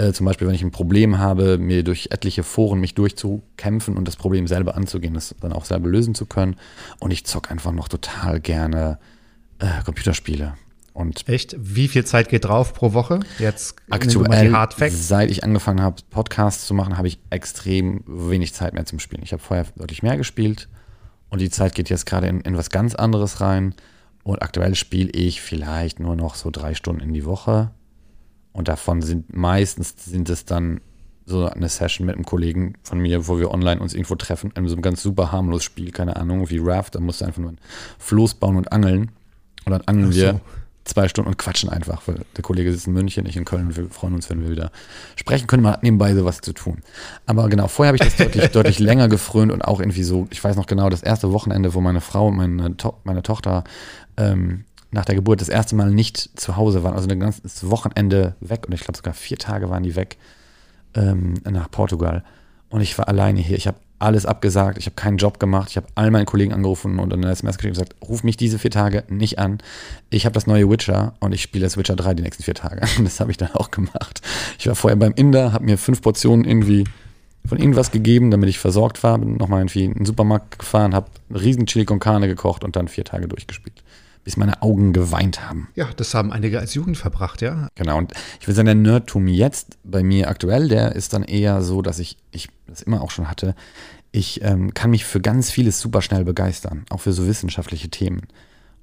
S2: äh, zum Beispiel, wenn ich ein Problem habe, mir durch etliche Foren mich durchzukämpfen und das Problem selber anzugehen, das dann auch selber lösen zu können. Und ich zock einfach noch total gerne äh, Computerspiele. Und
S4: Echt? Wie viel Zeit geht drauf pro Woche? Jetzt
S2: aktuell, seit ich angefangen habe, Podcasts zu machen, habe ich extrem wenig Zeit mehr zum Spielen. Ich habe vorher deutlich mehr gespielt und die Zeit geht jetzt gerade in, in was ganz anderes rein. Und aktuell spiele ich vielleicht nur noch so drei Stunden in die Woche. Und davon sind meistens sind es dann so eine Session mit einem Kollegen von mir, wo wir online uns irgendwo treffen, in so einem ganz super harmlos Spiel, keine Ahnung, wie Raft, da musst du einfach nur ein Floß bauen und angeln. Und dann angeln
S4: so.
S2: wir zwei Stunden und quatschen einfach, weil der Kollege sitzt in München, ich in Köln und wir freuen uns, wenn wir wieder sprechen können. Man hat nebenbei sowas zu tun. Aber genau, vorher habe ich das deutlich, deutlich länger gefrönt und auch irgendwie so, ich weiß noch genau, das erste Wochenende, wo meine Frau und meine, to meine Tochter ähm, nach der Geburt das erste Mal nicht zu Hause waren, also ein ganzes Wochenende weg und ich glaube sogar vier Tage waren die weg ähm, nach Portugal. Und ich war alleine hier. Ich habe alles abgesagt. Ich habe keinen Job gemacht. Ich habe all meinen Kollegen angerufen und eine SMS geschickt und gesagt, ruf mich diese vier Tage nicht an. Ich habe das neue Witcher und ich spiele das Witcher 3 die nächsten vier Tage. Das habe ich dann auch gemacht. Ich war vorher beim Inder, habe mir fünf Portionen irgendwie von irgendwas gegeben, damit ich versorgt war. Bin nochmal irgendwie in den Supermarkt gefahren, habe riesen Chili con Carne gekocht und dann vier Tage durchgespielt. Bis meine Augen geweint haben.
S4: Ja, das haben einige als Jugend verbracht, ja.
S2: Genau, und ich würde sagen, der Nerdtum jetzt bei mir aktuell, der ist dann eher so, dass ich, ich das immer auch schon hatte, ich ähm, kann mich für ganz vieles super schnell begeistern, auch für so wissenschaftliche Themen.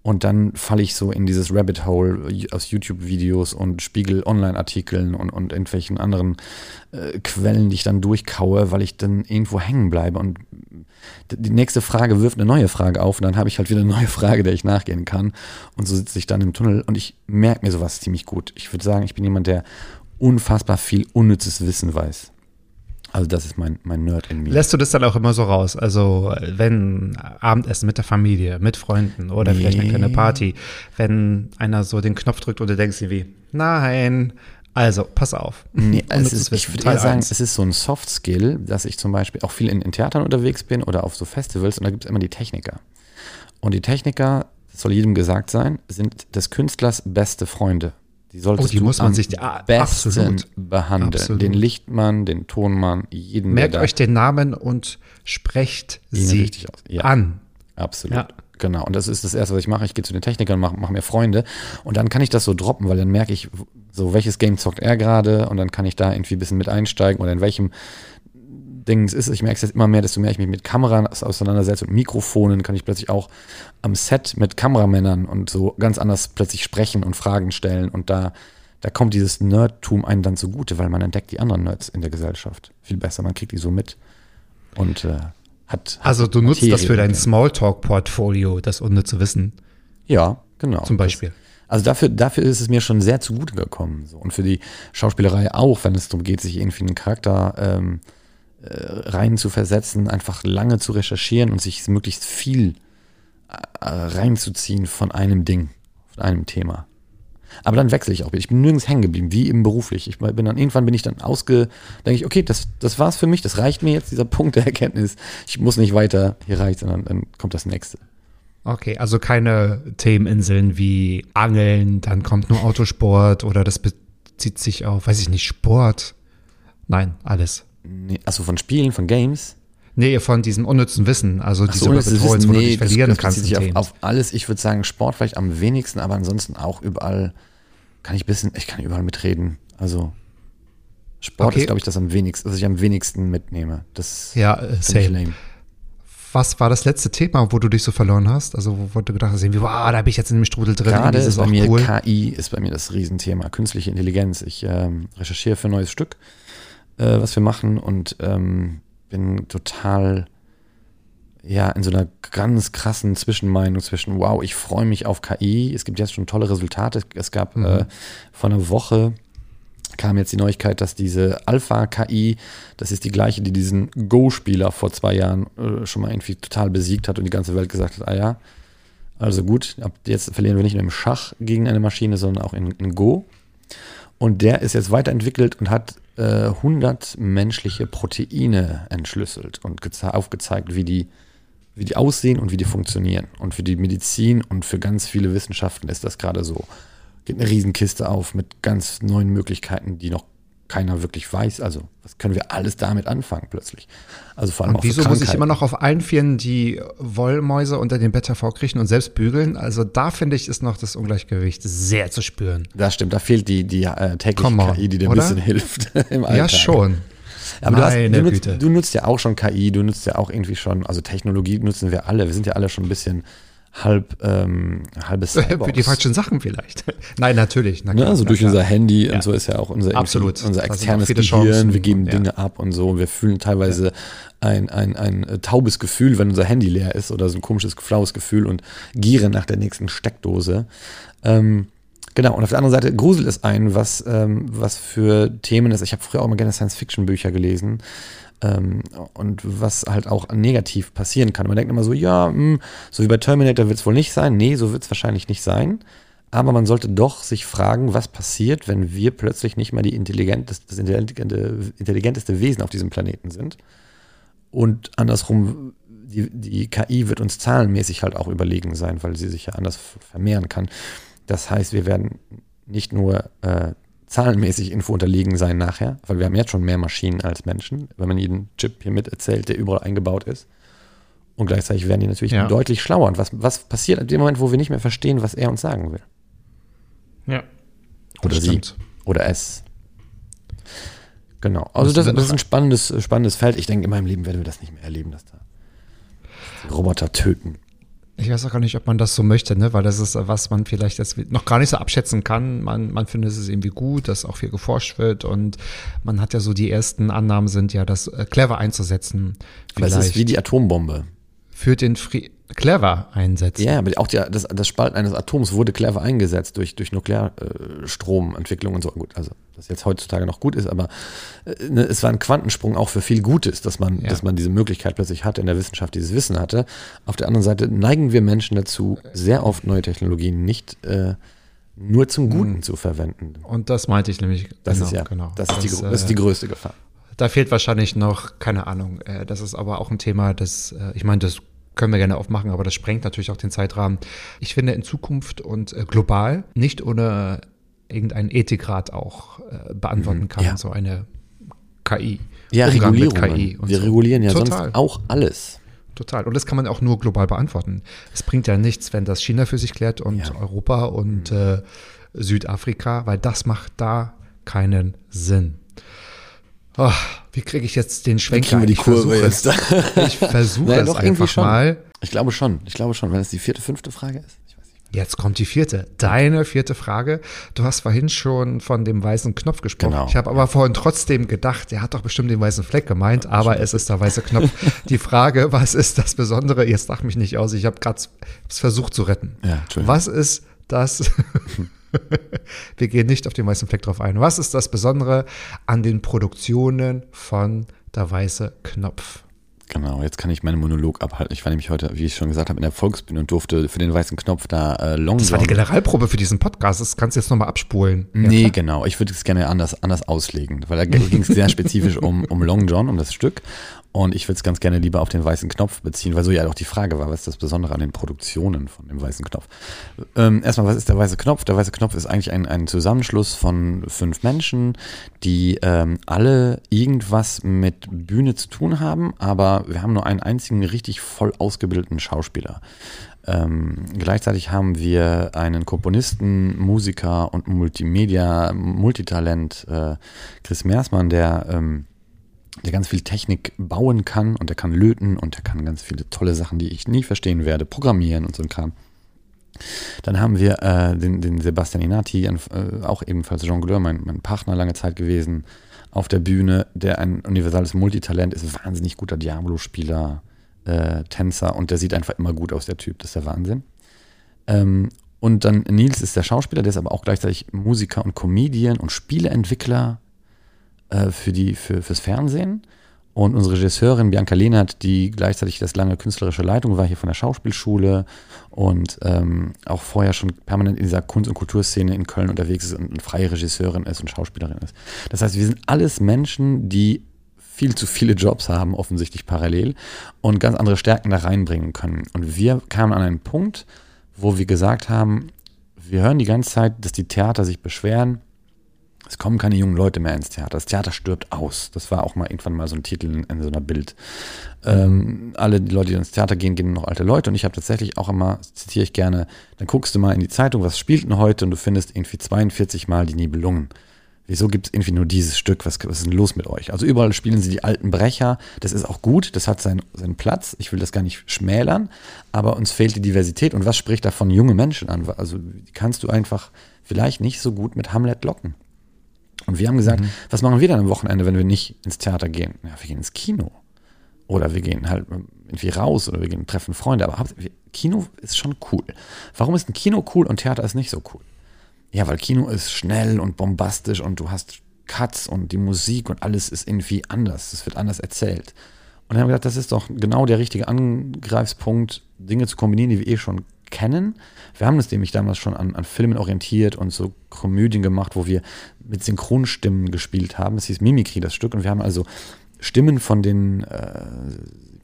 S2: Und dann falle ich so in dieses Rabbit Hole aus YouTube-Videos und Spiegel-Online-Artikeln und, und irgendwelchen anderen äh, Quellen, die ich dann durchkaue, weil ich dann irgendwo hängen bleibe. Und die nächste Frage wirft eine neue Frage auf und dann habe ich halt wieder eine neue Frage, der ich nachgehen kann. Und so sitze ich dann im Tunnel und ich merke mir sowas ziemlich gut. Ich würde sagen, ich bin jemand, der unfassbar viel unnützes Wissen weiß. Also das ist mein, mein Nerd in mir.
S4: Lässt du das dann auch immer so raus? Also, wenn Abendessen mit der Familie, mit Freunden oder vielleicht eine
S2: Nee.
S4: kleine Party, wenn einer so den Knopf drückt und du denkst dir wie, nein, also, pass auf.
S2: Nee, es
S4: Unnützes
S2: ist, ich würde eher sagen, es ist so ein Soft-Skill, dass ich zum Beispiel auch viel in, in Theatern unterwegs bin oder auf so Festivals und da gibt es immer die Techniker. Und die Techniker, das soll jedem gesagt sein, sind des Künstlers beste Freunde. Die solltest
S4: Oh, die muss man
S2: am
S4: sich- ah,
S2: besten
S4: absolut.
S2: behandeln.
S4: Absolut.
S2: Den Lichtmann, den Tonmann, jeden,
S4: Merkt euch den Namen und sprecht sie.
S2: Ja.
S4: an.
S2: Absolut.
S4: Ja.
S2: Genau. Und das ist das Erste, was ich mache. Ich gehe zu den Technikern, mache mach mir Freunde. Und dann kann ich das so droppen, weil dann merke ich, so welches Game zockt er gerade und dann kann ich da irgendwie ein bisschen mit einsteigen oder in welchem Ding es ist. Ich merke es jetzt immer mehr, desto mehr ich mich mit Kameras auseinandersetze und Mikrofonen, kann ich plötzlich auch am Set mit Kameramännern und so ganz anders plötzlich sprechen und Fragen stellen. Und da, da kommt dieses Nerdtum einem dann zugute, weil man entdeckt die anderen Nerds in der Gesellschaft viel besser. Man kriegt die so mit und äh, hat, hat
S4: Also, du nutzt das für dein. Smalltalk-Portfolio, das unnütze Wissen,
S2: Ja, genau.
S4: zum Beispiel.
S2: Das, also dafür, dafür ist es mir schon sehr zugute gekommen. So. Und für die Schauspielerei auch, wenn es darum geht, sich irgendwie in einen Charakter ähm, äh, rein zu versetzen, einfach lange zu recherchieren und sich möglichst viel äh, reinzuziehen von einem Ding, von einem Thema. Aber dann wechsle ich auch. Ich bin nirgends hängen geblieben, wie eben beruflich. Ich bin dann irgendwann bin ich dann ausge, denke ich, okay, das, das war's für mich, das reicht mir jetzt, dieser Punkt der Erkenntnis. Ich muss nicht weiter hier reicht, sondern dann kommt das nächste.
S4: Okay, also keine Themeninseln wie Angeln, dann kommt nur Autosport oder das bezieht sich auf, weiß ich nicht, Sport. Nein, alles.
S2: Nee, achso, von Spielen, von Games.
S4: Nee, von diesem unnützen Wissen, also
S2: Ach
S4: diese
S2: so, das
S4: Holes,
S2: Wissen,
S4: wo du
S2: nee,
S4: dich
S2: das,
S4: verlieren
S2: das
S4: kannst
S2: bezieht
S4: in
S2: sich auf, auf alles. Ich würde sagen, Sport vielleicht am wenigsten, aber ansonsten auch überall kann ich bisschen, ich kann überall mitreden. Also Sport
S4: Okay.
S2: ist, glaube ich, das am wenigsten, was ich am wenigsten mitnehme. Das
S4: Ja, same. Was war das letzte Thema, wo du dich so verloren hast? Also, wo, wo du gedacht hast, irgendwie, wow, da bin ich jetzt in dem Strudel drin.
S2: Gerade ist bei mir
S4: cool.
S2: KI ist bei mir das Riesenthema, künstliche Intelligenz. Ich ähm, recherchiere für ein neues Stück, äh, was wir machen und ähm, bin total ja in so einer ganz krassen Zwischenmeinung zwischen wow, ich freue mich auf KI. Es gibt jetzt schon tolle Resultate. Es gab äh, vor einer Woche kam jetzt die Neuigkeit, dass diese Alpha-KI, das ist die gleiche, die diesen Go-Spieler vor zwei Jahren äh, schon mal irgendwie total besiegt hat und die ganze Welt gesagt hat, ah ja, also gut, ab jetzt verlieren wir nicht nur im Schach gegen eine Maschine, sondern auch in, in Go. Und der ist jetzt weiterentwickelt und hat äh, 100 menschliche Proteine entschlüsselt und geze- aufgezeigt, wie die, wie die aussehen und wie die funktionieren. Und für die Medizin und für ganz viele Wissenschaften ist das gerade so. Geht eine Riesenkiste auf mit ganz neuen Möglichkeiten, die noch keiner wirklich weiß. Also, was können wir alles damit anfangen plötzlich? Also vor allem
S4: Und
S2: auch
S4: wieso muss ich immer noch auf allen Vieren die Wollmäuse unter den Bett hervorkriechen und selbst bügeln? Also da finde ich, ist noch das Ungleichgewicht sehr zu spüren.
S2: Das stimmt, da fehlt die, die äh, tägliche
S4: on,
S2: KI, die dir ein bisschen hilft im Alltag.
S4: Ja, schon.
S2: Aber du, hast, du, nutzt, du nutzt ja auch schon KI, du nutzt ja auch irgendwie schon, also Technologie nutzen wir alle. Wir sind ja alle schon ein bisschen halb, ähm, halbes
S4: Für die
S2: Cyborgs.
S4: falschen Sachen vielleicht. Nein, natürlich. Na klar,
S2: also
S4: na
S2: durch
S4: klar.
S2: unser Handy
S4: Ja.
S2: und so ist ja auch unser,
S4: Absolut.
S2: unser externes Gehirn. Wir geben
S4: Ja.
S2: Dinge ab und so. Wir fühlen teilweise ein, ein, ein äh, taubes Gefühl, wenn unser Handy leer ist oder so ein komisches, flaues Gefühl und gieren nach der nächsten Steckdose. Ähm, genau, und auf der anderen Seite gruselt es ein, was, ähm, was für Themen ist. Ich habe früher auch mal gerne Science-Fiction-Bücher gelesen. Ähm, und was halt auch negativ passieren kann. Man denkt immer so, ja, mh, so wie bei Terminator wird es wohl nicht sein. Nee, so wird es wahrscheinlich nicht sein. Aber man sollte doch sich fragen, was passiert, wenn wir plötzlich nicht mehr die intelligenteste, das intelligente, intelligenteste Wesen auf diesem Planeten sind. Und andersrum, die, die KI wird uns zahlenmäßig halt auch überlegen sein, weil sie sich ja anders vermehren kann. Das heißt, wir werden nicht nur äh, zahlenmäßig Info unterlegen sein nachher, weil wir haben jetzt schon mehr Maschinen als Menschen, wenn man jeden Chip hier mit erzählt, der überall eingebaut ist. Und gleichzeitig werden die natürlich
S4: Ja.
S2: deutlich schlauer. Und was, was passiert in dem Moment, wo wir nicht mehr verstehen, was er uns sagen will?
S4: Ja.
S2: Oder sie.
S4: stimmt.
S2: Oder es. Genau. Also
S4: Müssen
S2: das, das ist ein spannendes, spannendes Feld. Ich denke, in meinem Leben werden wir das nicht mehr erleben, dass da Roboter töten.
S4: Ich weiß auch gar nicht, ob man das so möchte, ne? weil das ist, was man vielleicht jetzt noch gar nicht so abschätzen kann. Man, man findet es irgendwie gut, dass auch viel geforscht wird und man hat ja so die ersten Annahmen sind ja, das äh, clever einzusetzen.
S2: Aber es ist wie die Atombombe.
S4: für den Fri clever einsetzen.
S2: Ja, aber auch die, das, das Spalten eines Atoms wurde clever eingesetzt durch, durch Nuklearstromentwicklung und so. Gut, also das jetzt heutzutage noch gut ist, aber äh, ne, es war ein Quantensprung auch für viel Gutes, dass man,
S4: Ja.
S2: dass man diese Möglichkeit plötzlich hatte, in der Wissenschaft dieses Wissen hatte. Auf der anderen Seite neigen wir Menschen dazu, sehr oft neue Technologien nicht äh, nur zum Guten zu verwenden.
S4: Und das meinte ich nämlich.
S2: Das
S4: genau,
S2: ist ja,
S4: genau.
S2: das, ist die,
S4: Das,
S2: das ist die
S4: äh,
S2: größte Gefahr.
S4: Da fehlt wahrscheinlich noch, keine Ahnung, äh, das ist aber auch ein Thema, das, äh, ich meine, das können wir gerne aufmachen, aber das sprengt natürlich auch den Zeitrahmen. Ich finde in Zukunft und äh, global nicht ohne irgendeinen Ethikrat auch äh, beantworten kann,
S2: Mhm. ja.
S4: so eine KI.
S2: Ja,
S4: Umgang
S2: Regulierung.
S4: KI
S2: wir
S4: so.
S2: regulieren ja
S4: Total.
S2: sonst auch alles.
S4: Total. Und das kann man auch nur global beantworten. Es bringt ja nichts, wenn das China für sich klärt und
S2: Ja. Mhm.
S4: Europa und äh, Südafrika, weil das macht da keinen Sinn. Oh, wie kriege ich jetzt den Schwenker?
S2: kriegen wir die
S4: Ich
S2: Kurve
S4: versuche
S2: jetzt.
S4: Es, ich versuche einfach
S2: schon.
S4: mal.
S2: Ich glaube schon. Ich glaube schon, wenn es die vierte, fünfte Frage ist. Ich weiß nicht.
S4: Jetzt kommt die vierte. Deine vierte Frage. Du hast vorhin schon von dem weißen Knopf gesprochen.
S2: Genau.
S4: Ich habe aber vorhin trotzdem gedacht, er hat doch bestimmt den weißen Fleck gemeint, aber es ist der weiße Knopf. die Frage, was ist das Besondere? Jetzt lach mich nicht aus. Ich habe gerade es versucht zu retten.
S2: Ja,
S4: was ist das? Wir gehen nicht auf den weißen Fleck drauf ein. Was ist das Besondere an den Produktionen von der weiße Knopf?
S2: Genau, jetzt kann ich meinen Monolog abhalten. Ich war nämlich heute, wie ich schon gesagt habe, in der Volksbühne und durfte für den weißen Knopf da äh, Long
S4: Das war die Generalprobe für diesen Podcast. Das kannst du jetzt nochmal abspulen.
S2: Nee, genau. Ich würde es gerne anders, anders auslegen, weil da ging es sehr spezifisch um, um Long John, um das Stück. Und ich würde es ganz gerne lieber auf den weißen Knopf beziehen, weil so ja auch die Frage war, was ist das Besondere an den Produktionen von dem weißen Knopf? Ähm, erstmal, was ist der weiße Knopf? Der weiße Knopf ist eigentlich ein, ein Zusammenschluss von fünf Menschen, die ähm, alle irgendwas mit Bühne zu tun haben, aber wir haben nur einen einzigen richtig voll ausgebildeten Schauspieler. Ähm, gleichzeitig haben wir einen Komponisten, Musiker und Multimedia, Multitalent, äh, Chris Meersmann, der, ähm, der ganz viel Technik bauen kann und der kann löten und der kann ganz viele tolle Sachen, die ich nie verstehen werde, programmieren und so ein Kram. Dann haben wir äh, den, den Sebastian Inati, äh, auch ebenfalls Jongleur, mein, mein Partner lange Zeit gewesen, auf der Bühne, der ein universales Multitalent ist, wahnsinnig guter Diablo-Spieler, äh, Tänzer und der sieht einfach immer gut aus, der Typ, das ist der Wahnsinn. Ähm, und dann Nils ist der Schauspieler, der ist aber auch gleichzeitig Musiker und Comedian und Spieleentwickler äh, für die, für, fürs Fernsehen. Und unsere Regisseurin Bianca Lehnert, die gleichzeitig das lange künstlerische Leitung war hier von der Schauspielschule und ähm, auch vorher schon permanent in dieser Kunst- und Kulturszene in Köln unterwegs ist und eine freie Regisseurin ist und Schauspielerin ist. Das heißt, wir sind alles Menschen, die viel zu viele Jobs haben, offensichtlich parallel, und ganz andere Stärken da reinbringen können. Und wir kamen an einen Punkt, wo wir gesagt haben, wir hören die ganze Zeit, dass die Theater sich beschweren, Es kommen keine jungen Leute mehr ins Theater. Das Theater stirbt aus. Das war auch mal irgendwann mal so ein Titel in, in so einer Bild. Ähm, alle die Leute, die ins Theater gehen, gehen noch alte Leute. Und ich habe tatsächlich auch immer, zitiere ich gerne, dann guckst du mal in die Zeitung, was spielt denn heute? Und du findest irgendwie 42 Mal die Nibelungen. Wieso gibt es irgendwie nur dieses Stück? Was, was ist denn los mit euch? Also überall spielen sie die alten Brecher. Das ist auch gut, das hat seinen, seinen Platz. Ich will das gar nicht schmälern, aber uns fehlt die Diversität. Und was spricht davon junge Menschen an? Also kannst du einfach vielleicht nicht so gut mit Hamlet locken. Und wir haben gesagt, mhm. was machen wir dann am Wochenende, wenn wir nicht ins Theater gehen? Ja, wir gehen ins Kino. Oder wir gehen halt irgendwie raus oder wir gehen treffen Freunde. Aber Kino ist schon cool. Warum ist ein Kino cool und Theater ist nicht so cool? Ja, weil Kino ist schnell und bombastisch und du hast Cuts und die Musik und alles ist irgendwie anders. Es wird anders erzählt. Und dann haben wir gedacht, das ist doch genau der richtige Angreifspunkt, Dinge zu kombinieren, die wir eh schon kennen. Wir haben uns nämlich damals schon an, an Filmen orientiert und so Komödien gemacht, wo wir mit Synchronstimmen gespielt haben. Es hieß Mimikry, das Stück. Und wir haben also Stimmen von den äh,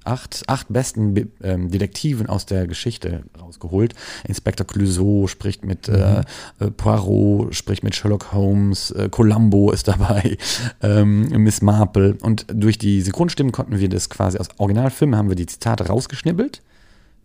S2: acht, acht besten ähm, Detektiven aus der Geschichte rausgeholt. Inspector Clouseau spricht mit äh, mhm. äh, Poirot, spricht mit Sherlock Holmes, äh, Columbo ist dabei, ähm, Miss Marple. Und durch die Synchronstimmen konnten wir das quasi aus Originalfilmen haben wir die Zitate rausgeschnibbelt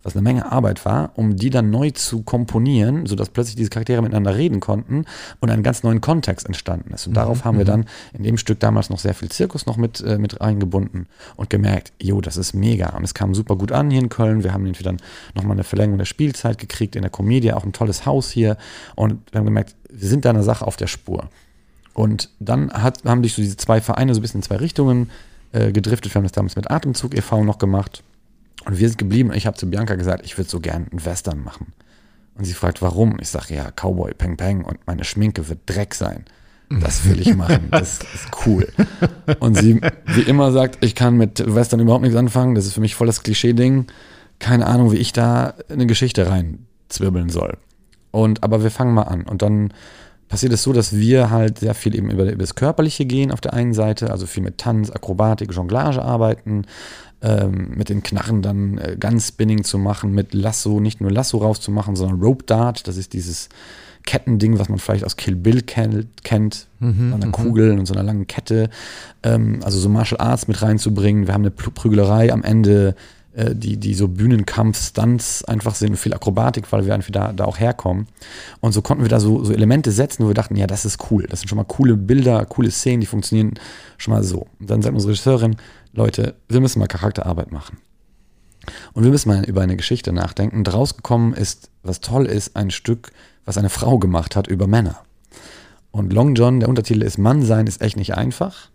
S2: was eine Menge Arbeit war, um die dann neu zu komponieren, sodass plötzlich diese Charaktere miteinander reden konnten und einen ganz neuen Kontext entstanden ist. Und darauf mhm. haben wir mhm. dann in dem Stück damals noch sehr viel Zirkus noch mit, äh, mit eingebunden und gemerkt, jo, das ist mega. Und es kam super gut an hier in Köln. Wir haben irgendwie dann nochmal eine Verlängerung der Spielzeit gekriegt, in der Komödie auch ein tolles Haus hier. Und wir haben gemerkt, wir sind da einer Sache auf der Spur. Und dann hat, haben sich so diese zwei Vereine so ein bisschen in zwei Richtungen äh, gedriftet. Wir haben das damals mit Atemzug e.V. noch gemacht und wir sind geblieben. Ich habe zu Bianca gesagt, ich würde so gern einen Western machen. Und sie fragt, warum? Ich sage, ja, Cowboy, Peng Peng und meine Schminke wird Dreck sein. Das will ich machen. Das ist cool. Und sie, wie immer, sagt, ich kann mit Western überhaupt nichts anfangen. Das ist für mich voll das Klischee-Ding. Keine Ahnung, wie ich da eine Geschichte reinzwirbeln soll. Und, aber wir fangen mal an. Und dann passiert es so, dass wir halt sehr viel eben über, über das Körperliche gehen auf der einen Seite, also viel mit Tanz, Akrobatik, Jonglage arbeiten, ähm, mit den Knarren dann äh, Gun-Spinning zu machen, mit Lasso, nicht nur Lasso rauszumachen, sondern Rope Dart, das ist dieses Kettending, was man vielleicht aus Kill Bill kennt, kennt mhm, an einer mhm. Kugel und so einer langen Kette. Ähm, also so Martial Arts mit reinzubringen. Wir haben eine Prügelerei am Ende, äh, die, die so Bühnenkampf-Stunts einfach sind, viel Akrobatik, weil wir einfach da, da auch herkommen. Und so konnten wir da so, so Elemente setzen, wo wir dachten, ja, das ist cool. Das sind schon mal coole Bilder, coole Szenen, die funktionieren schon mal so. Und dann sagt unsere Regisseurin, Leute, wir müssen mal Charakterarbeit machen. Und wir müssen mal über eine Geschichte nachdenken. Draus gekommen ist, was toll ist, ein Stück, was eine Frau gemacht hat über Männer. Und Long John, der Untertitel ist Mann sein ist echt nicht einfach.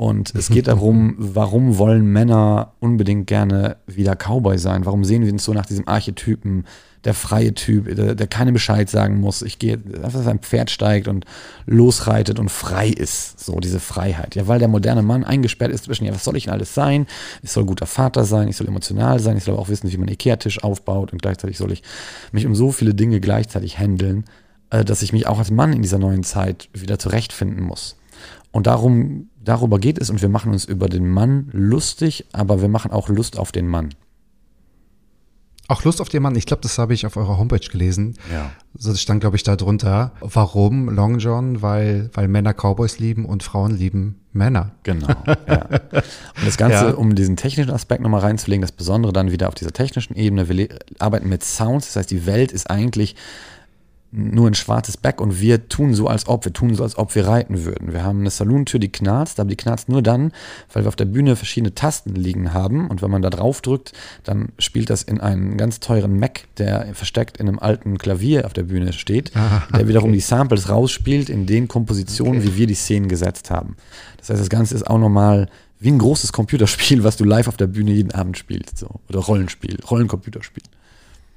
S2: Und es geht darum, warum wollen Männer unbedingt gerne wieder Cowboy sein? Warum sehen wir uns so nach diesem Archetypen der freie Typ, der, der keine Bescheid sagen muss. Ich gehe einfach, dass ein Pferd steigt und losreitet und frei ist. So diese Freiheit. Ja, weil der moderne Mann eingesperrt ist zwischen, ja, was soll ich denn alles sein? Ich soll guter Vater sein, ich soll emotional sein, ich soll auch wissen, wie man Ikea-Tisch aufbaut und gleichzeitig soll ich mich um so viele Dinge gleichzeitig handeln, äh, dass ich mich auch als Mann in dieser neuen Zeit wieder zurechtfinden muss. Und darum, darüber geht es und wir machen uns über den Mann lustig, aber wir machen auch Lust auf den Mann.
S4: Auch Lust auf den Mann. Ich glaube, das habe ich auf eurer Homepage gelesen. Ja. So stand, glaube ich, da drunter. Warum Long John? Weil, weil Männer Cowboys lieben und Frauen lieben Männer.
S2: Genau. Ja. Und das Ganze, ja. um diesen technischen Aspekt nochmal reinzulegen, das Besondere dann wieder auf dieser technischen Ebene. Wir arbeiten mit Sounds. Das heißt, die Welt ist eigentlich nur ein schwarzes Back und wir tun so, als ob, wir tun so, als ob wir reiten würden. Wir haben eine Salontür, die knarzt, aber die knarzt nur dann, weil wir auf der Bühne verschiedene Tasten liegen haben und wenn man da drauf drückt, dann spielt das in einen ganz teuren Mac, der versteckt in einem alten Klavier auf der Bühne steht, Aha, der wiederum okay. die Samples rausspielt in den Kompositionen, okay. wie wir die Szenen gesetzt haben. Das heißt, das Ganze ist auch nochmal wie ein großes Computerspiel, was du live auf der Bühne jeden Abend spielst, so. Oder Rollenspiel, Rollencomputerspiel.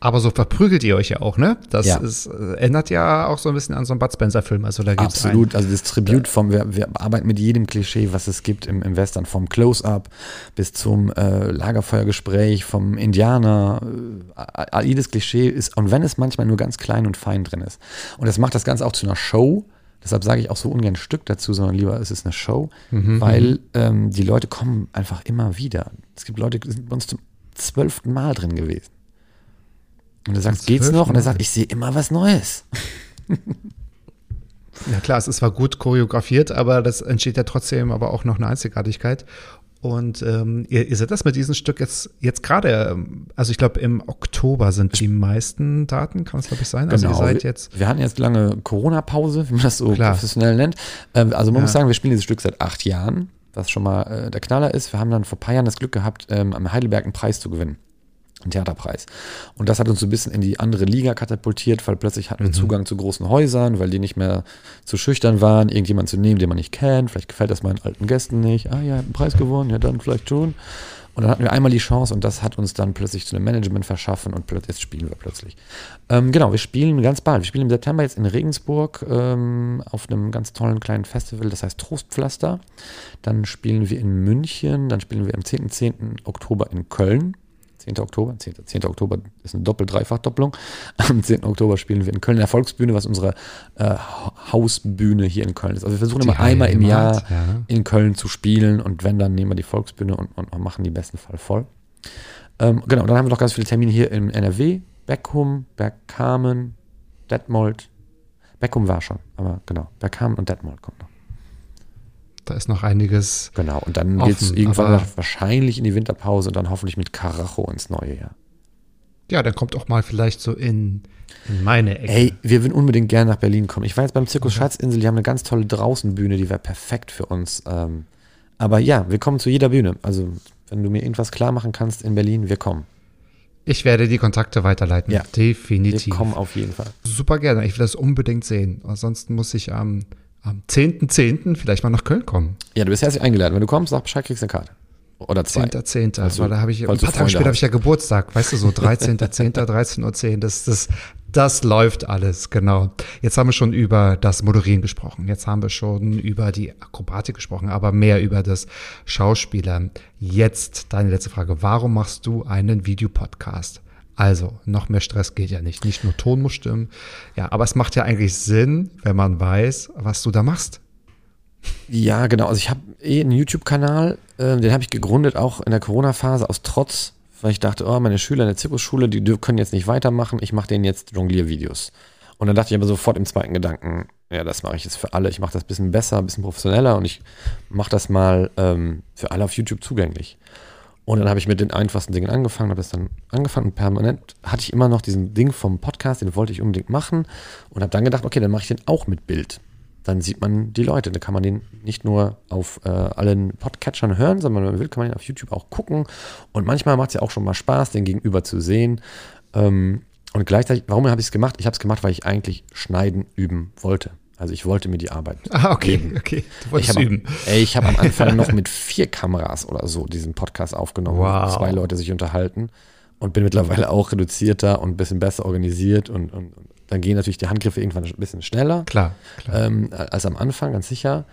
S4: Aber so verprügelt ihr euch ja auch, ne? Das ja. Ist, äh, ändert ja auch so ein bisschen an so einem Bud Spencer-Film. Also da gibt's
S2: Absolut, also das Tribut vom, wir, wir, arbeiten mit jedem Klischee, was es gibt im, im Western, vom Close-Up bis zum äh, Lagerfeuergespräch, vom Indianer. Äh, jedes Klischee ist, und wenn es manchmal nur ganz klein und fein drin ist. Und das macht das Ganze auch zu einer Show. Deshalb sage ich auch so ungern ein Stück dazu, sondern lieber es ist eine Show, mhm, weil mhm. ähm, die Leute kommen einfach immer wieder. Es gibt Leute, die sind bei uns zum zwölften Mal drin gewesen. Und du sagst, geht's noch? Und er sagt, ich sehe immer was Neues.
S4: Ja klar, es ist zwar gut choreografiert, aber das entsteht ja trotzdem aber auch noch eine Einzigartigkeit. Und ähm, ihr, ihr seid das mit diesem Stück jetzt, jetzt gerade, ähm, also ich glaube im Oktober sind die meisten Daten, kann es glaube ich sein. Also ihr seid
S2: wir,
S4: jetzt.
S2: wir hatten jetzt lange Corona-Pause, wie man das so
S4: Klar.
S2: professionell nennt. Ähm, also man
S4: Ja.
S2: muss sagen, wir spielen dieses Stück seit acht Jahren, was schon mal äh, der Knaller ist. Wir haben dann vor ein paar Jahren das Glück gehabt, ähm, am Heidelberg einen Preis zu gewinnen. Einen Theaterpreis. Und das hat uns so ein bisschen in die andere Liga katapultiert, weil plötzlich hatten wir Zugang zu großen Häusern, weil die nicht mehr zu schüchtern waren, irgendjemanden zu nehmen, den man nicht kennt. Vielleicht gefällt das meinen alten Gästen nicht. Ah ja, einen Preis gewonnen, ja dann vielleicht schon. Und dann hatten wir einmal die Chance und das hat uns dann plötzlich zu einem Management verschaffen und plötzlich jetzt spielen wir plötzlich. Ähm, genau, wir spielen ganz bald. Wir spielen im September jetzt in Regensburg ähm, auf einem ganz tollen kleinen Festival, das heißt Trostpflaster. Dann spielen wir in München, dann spielen wir am 10. 10. Oktober in Köln. 10. Oktober, 10. 10. Oktober ist eine Doppel-Dreifach-Doppelung. Am 10. Oktober spielen wir in Köln in der Volksbühne, was unsere äh, Ha- Hausbühne hier in Köln ist. Also wir versuchen
S4: Die
S2: immer einmal im Jahr
S4: ja.
S2: in Köln zu spielen und wenn, dann nehmen wir die Volksbühne und, und, und machen die besten Fall voll. Ähm, genau, dann haben wir noch ganz viele Termine hier im NRW, Beckum, Bergkamen, Detmold. Beckum war schon, aber genau, Bergkamen und Detmold kommt noch.
S4: Da ist noch einiges.
S2: Genau, und dann geht es irgendwann
S4: aber-
S2: wahrscheinlich in die Winterpause und dann hoffentlich mit Karacho ins neue Jahr.
S4: Ja, dann kommt auch mal vielleicht so in, in meine Ecke.
S2: Ey, wir würden unbedingt gerne nach Berlin kommen. Ich war jetzt beim Zirkus Schatzinsel, die haben eine ganz tolle Draußenbühne, die wäre perfekt für uns. Ähm, aber ja, wir kommen zu jeder Bühne. Also, wenn du mir irgendwas klar machen kannst in Berlin, wir kommen.
S4: Ich werde die Kontakte weiterleiten.
S2: Ja.
S4: Definitiv.
S2: Wir kommen auf jeden Fall.
S4: Super gerne. Ich will das unbedingt sehen. Ansonsten muss ich am, am 10.10. vielleicht mal nach Köln kommen.
S2: Ja, du bist herzlich eingeladen. Wenn du kommst, sag Bescheid, kriegst du eine Karte. Oder zwei.
S4: 10.10.
S2: Falls du-
S4: Weil da habe ich, ein paar Tage
S2: Freunde
S4: später habe ich ja Geburtstag. Weißt du, so 13.10., 13.10 Uhr. Das, das, das läuft alles, genau. Jetzt haben wir schon über das Moderieren gesprochen. Jetzt haben wir schon über die Akrobatik gesprochen, aber mehr über das Schauspielern. Jetzt deine letzte Frage. Warum machst du einen Videopodcast? Also, noch mehr Stress geht ja nicht. Nicht nur Ton muss stimmen. Ja, aber es macht ja eigentlich Sinn, wenn man weiß, was du da machst.
S2: Ja, genau. Also ich habe eh einen YouTube-Kanal, äh, den habe ich gegründet, auch in der Corona-Phase aus Trotz, weil ich dachte, oh, meine Schüler in der Zirkusschule, die können jetzt nicht weitermachen, ich mache denen jetzt Jongliervideos. Und dann dachte ich aber sofort im zweiten Gedanken, ja, das mache ich jetzt für alle. Ich mache das ein bisschen besser, ein bisschen professioneller und ich mache das mal ähm, für alle auf YouTube zugänglich. Und dann habe ich mit den einfachsten Dingen angefangen, habe das dann angefangen und permanent hatte ich immer noch diesen Ding vom Podcast, den wollte ich unbedingt machen und habe dann gedacht, okay, dann mache ich den auch mit Bild. Dann sieht man die Leute, dann kann man den nicht nur auf äh, allen Podcatchern hören, sondern wenn man will, kann man ihn auf YouTube auch gucken. Und manchmal macht es ja auch schon mal Spaß, den Gegenüber zu sehen. Ähm, und gleichzeitig, warum habe ich es gemacht? Ich habe es gemacht, weil ich eigentlich schneiden üben wollte. Also ich wollte mir die Arbeit
S4: Ah, okay, okay. Du
S2: ich
S4: wolltest
S2: habe
S4: üben.
S2: ey, ich hab am Anfang noch mit vier Kameras oder so diesen Podcast aufgenommen,
S4: Wow.
S2: wo zwei Leute sich unterhalten und bin mittlerweile auch reduzierter und ein bisschen besser organisiert und, und, und dann gehen natürlich die Handgriffe irgendwann ein bisschen schneller
S4: Klar, klar.
S2: ähm, als am Anfang, ganz sicher.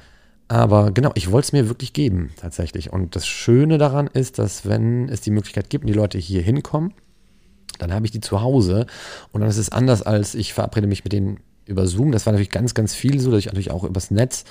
S2: Aber genau, ich wollte es mir wirklich geben, tatsächlich. Und das Schöne daran ist, dass wenn es die Möglichkeit gibt und die Leute hier hinkommen, dann habe ich die zu Hause und dann ist es anders, als ich verabrede mich mit denen über Zoom. Das war natürlich ganz, ganz viel so, dass ich natürlich auch übers Netz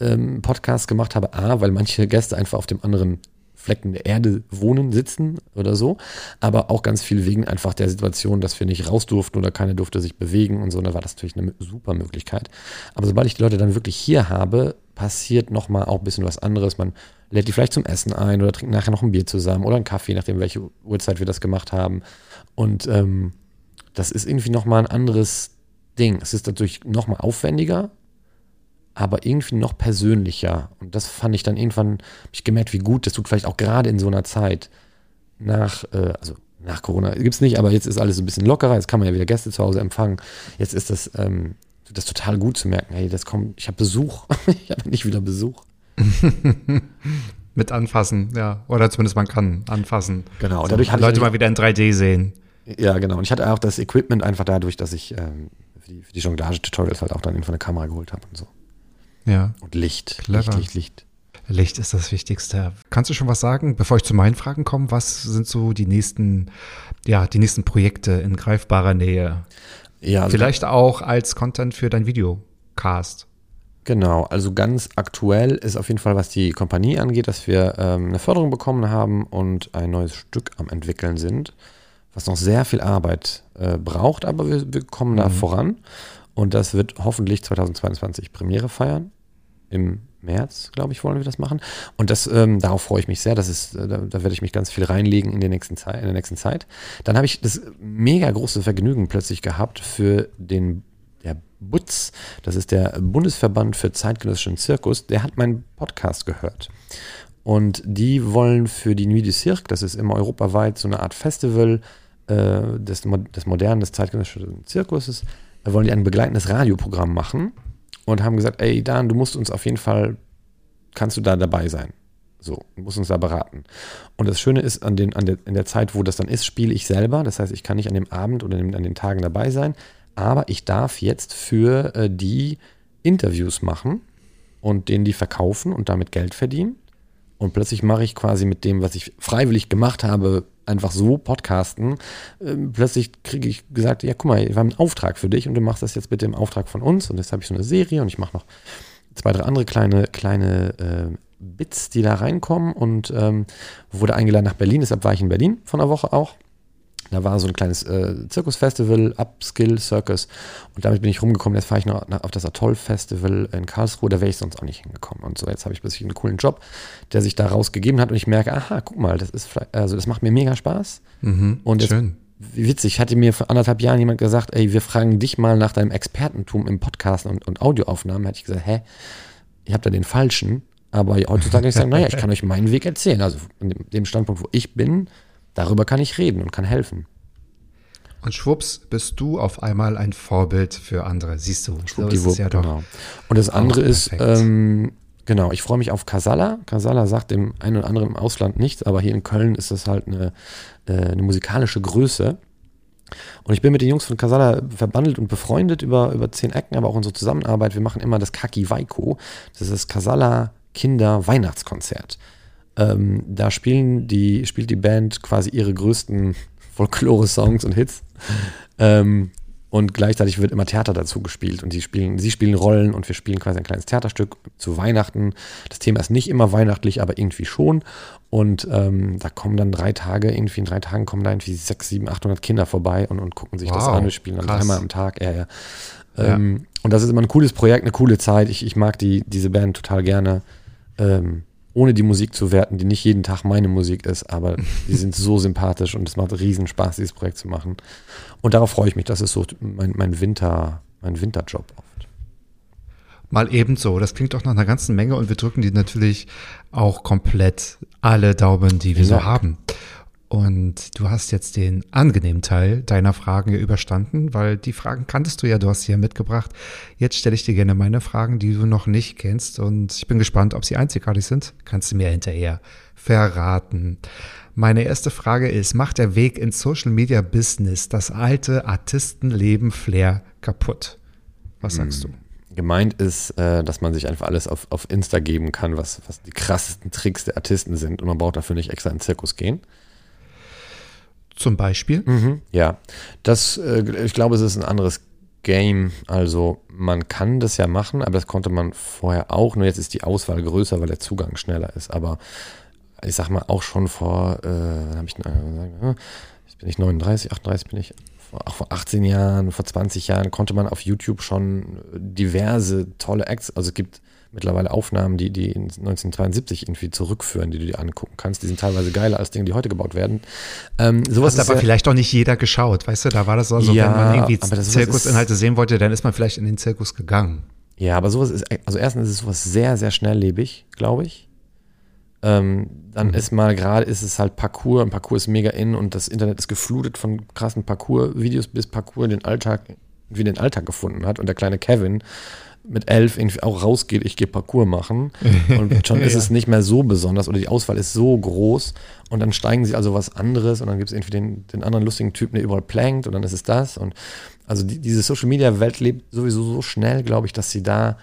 S2: ähm, Podcasts gemacht habe. A, weil manche Gäste einfach auf dem anderen Flecken der Erde wohnen, sitzen oder so. Aber auch ganz viel wegen einfach der Situation, dass wir nicht raus durften oder keiner durfte sich bewegen und so. Und da war das natürlich eine super Möglichkeit. Aber sobald ich die Leute dann wirklich hier habe, passiert nochmal auch ein bisschen was anderes. Man lädt die vielleicht zum Essen ein oder trinkt nachher noch ein Bier zusammen oder einen Kaffee, nachdem welche Uhrzeit wir das gemacht haben. Und ähm, das ist irgendwie nochmal ein anderes Ding. Es ist natürlich nochmal aufwendiger, aber irgendwie noch persönlicher. Und das fand ich dann irgendwann, habe ich gemerkt, wie gut das tut, vielleicht auch gerade in so einer Zeit nach, äh, also nach Corona gibt es nicht, aber jetzt ist alles ein bisschen lockerer, jetzt kann man ja wieder Gäste zu Hause empfangen. Jetzt ist das, ähm, das total gut zu merken, hey, das kommt, ich habe Besuch, ich habe nicht wieder Besuch.
S4: Mit anfassen, ja. Oder zumindest man kann anfassen.
S2: Genau,
S4: So,
S2: dadurch
S4: Leute mal wieder in 3D sehen.
S2: Ja, genau. Und ich hatte auch das Equipment einfach dadurch, dass ich ähm, die, für die Jonglage-Tutorials halt auch dann irgendwann eine Kamera geholt habe und so.
S4: Ja.
S2: Und Licht,
S4: Clever.
S2: Licht, Licht, Licht.
S4: Licht ist das Wichtigste. Kannst du schon was sagen, bevor ich zu meinen Fragen komme? Was sind so die nächsten, ja, die nächsten Projekte in greifbarer Nähe?
S2: Ja, also
S4: Vielleicht auch als Content für dein Videocast.
S2: Genau, also ganz aktuell ist auf jeden Fall, was die Kompanie angeht, dass wir ähm, eine Förderung bekommen haben und ein neues Stück am entwickeln sind, was noch sehr viel Arbeit äh, braucht, aber wir, wir kommen da voran. Und das wird hoffentlich 2022 Premiere feiern. Im März, glaube ich, wollen wir das machen. Und das, ähm, darauf freue ich mich sehr. Das ist, äh, da, da werde ich mich ganz viel reinlegen in, der nächsten Zeit, in der nächsten Zeit. Dann habe ich das mega große Vergnügen plötzlich gehabt für den der Butz, das ist der Bundesverband für zeitgenössischen Zirkus, der hat meinen Podcast gehört. Und die wollen für die Nuit du Cirque, das ist immer europaweit so eine Art Festival äh, des, des modernen, des zeitgenössischen Zirkuses, da wollen die ein begleitendes Radioprogramm machen und haben gesagt, ey Dan, du musst uns auf jeden Fall, kannst du da dabei sein. So, du musst uns da beraten. Und das Schöne ist, an den, an der, in der Zeit, wo das dann ist, spiele ich selber. Das heißt, ich kann nicht an dem Abend oder an den Tagen dabei sein, aber ich darf jetzt für äh, die Interviews machen und denen die verkaufen und damit Geld verdienen. Und plötzlich mache ich quasi mit dem, was ich freiwillig gemacht habe, einfach so podcasten. Ähm, plötzlich kriege ich gesagt, ja, guck mal, wir haben einen Auftrag für dich und du machst das jetzt bitte im Auftrag von uns. Und jetzt habe ich so eine Serie und ich mache noch zwei, drei andere kleine, kleine äh, Bits, die da reinkommen und ähm, wurde eingeladen nach Berlin. Deshalb war ich in Berlin von einer Woche auch. Da war so ein kleines äh, Zirkusfestival, Upskill Circus. Und damit bin ich rumgekommen. Jetzt fahre ich noch auf das Atoll Festival in Karlsruhe. Da wäre ich sonst auch nicht hingekommen. Und so, jetzt habe ich plötzlich einen coolen Job, der sich da rausgegeben hat. Und ich merke, aha, guck mal, das ist also das macht mir mega Spaß.
S4: Mhm,
S2: und jetzt,
S4: schön.
S2: Witzig, hatte mir vor anderthalb Jahren jemand gesagt, ey, wir fragen dich mal nach deinem Expertentum im Podcast und, und Audioaufnahmen. Hätte ich gesagt, hä, ihr habt da den falschen. Aber heutzutage kann ich sagen, naja, ich kann euch meinen Weg erzählen. Also in dem Standpunkt, wo ich bin, Darüber kann ich reden und kann helfen.
S4: Und schwupps, bist du auf einmal ein Vorbild für andere. Siehst du,
S2: so ist es ja doch. Genau. Und das andere ist, ähm, genau, ich freue mich auf Casala. Casala sagt dem einen oder anderen im Ausland nichts, aber hier in Köln ist das halt eine, äh, eine musikalische Größe. Und ich bin mit den Jungs von Casala verbandelt und befreundet über, über zehn Ecken, aber auch unsere Zusammenarbeit. Wir machen immer das Kaki Waiko. Das ist das Casala Kinder Weihnachtskonzert. Ähm, da spielen die, spielt die Band quasi ihre größten Folklore-Songs und Hits. Ähm, und gleichzeitig wird immer Theater dazu gespielt und sie spielen, sie spielen Rollen und wir spielen quasi ein kleines Theaterstück zu Weihnachten. Das Thema ist nicht immer weihnachtlich, aber irgendwie schon. Und ähm, da kommen dann drei Tage, irgendwie in drei Tagen kommen da irgendwie sechs, sieben, 800 Kinder vorbei und, und gucken sich wow, das an. Wir spielen dann krass. dreimal am Tag. Ja, ja. Ähm, ja. Und das ist immer ein cooles Projekt, eine coole Zeit. Ich, ich mag die, diese Band total gerne. Ähm, ohne die Musik zu werten, die nicht jeden Tag meine Musik ist, aber die sind so sympathisch und es macht riesen Spaß, dieses Projekt zu machen. Und darauf freue ich mich. Das ist so mein, mein Winter, mein Winterjob oft.
S4: Mal ebenso. Das klingt doch nach einer ganzen Menge und wir drücken die natürlich auch komplett alle Daumen, die wir ja. so haben. Und du hast jetzt den angenehmen Teil deiner Fragen überstanden, weil die Fragen kanntest du ja, du hast sie ja mitgebracht. Jetzt stelle ich dir gerne meine Fragen, die du noch nicht kennst. Und ich bin gespannt, ob sie einzigartig sind. Kannst du mir hinterher verraten. Meine erste Frage ist, macht der Weg ins Social Media Business das alte Artistenleben Flair kaputt? Was sagst hm. du?
S2: Gemeint ist, äh, dass man sich einfach alles auf, auf Insta geben kann, was, was die krassesten Tricks der Artisten sind und man braucht dafür nicht extra in den Zirkus gehen.
S4: Zum Beispiel?
S2: Mhm, ja, das, äh, ich glaube, es ist ein anderes Game. Also man kann das ja machen, aber das konnte man vorher auch. Nur jetzt ist die Auswahl größer, weil der Zugang schneller ist. Aber ich sag mal auch schon vor, äh, habe ich, äh, jetzt bin ich 39, 38 bin ich. Auch vor 18 Jahren, vor 20 Jahren konnte man auf YouTube schon diverse tolle Acts, also es gibt mittlerweile Aufnahmen, die, die in 1972 irgendwie zurückführen, die du dir angucken kannst. Die sind teilweise geiler als Dinge, die heute gebaut werden.
S4: Ähm, sowas Hat aber ja, vielleicht auch nicht jeder geschaut, weißt du? Da war das so, also, ja, wenn man irgendwie Zirkusinhalte sehen wollte, dann ist man vielleicht in den Zirkus gegangen.
S2: Ja, aber sowas ist, also erstens ist es sowas sehr, sehr schnelllebig, glaube ich. Ähm, dann mhm. ist mal gerade, ist es halt Parcours, und Parcours ist mega in und das Internet ist geflutet von krassen Parcours-Videos, bis Parcours den Alltag, wie den Alltag gefunden hat. Und der kleine Kevin mit elf irgendwie auch rausgeht, ich gehe Parcours machen. Und schon ist ja. es nicht mehr so besonders oder die Auswahl ist so groß. Und dann steigen sie also was anderes und dann gibt es irgendwie den, den anderen lustigen Typen, der überall plankt und dann ist es das. Und also die, diese Social Media Welt lebt sowieso so schnell, glaube ich, dass sie da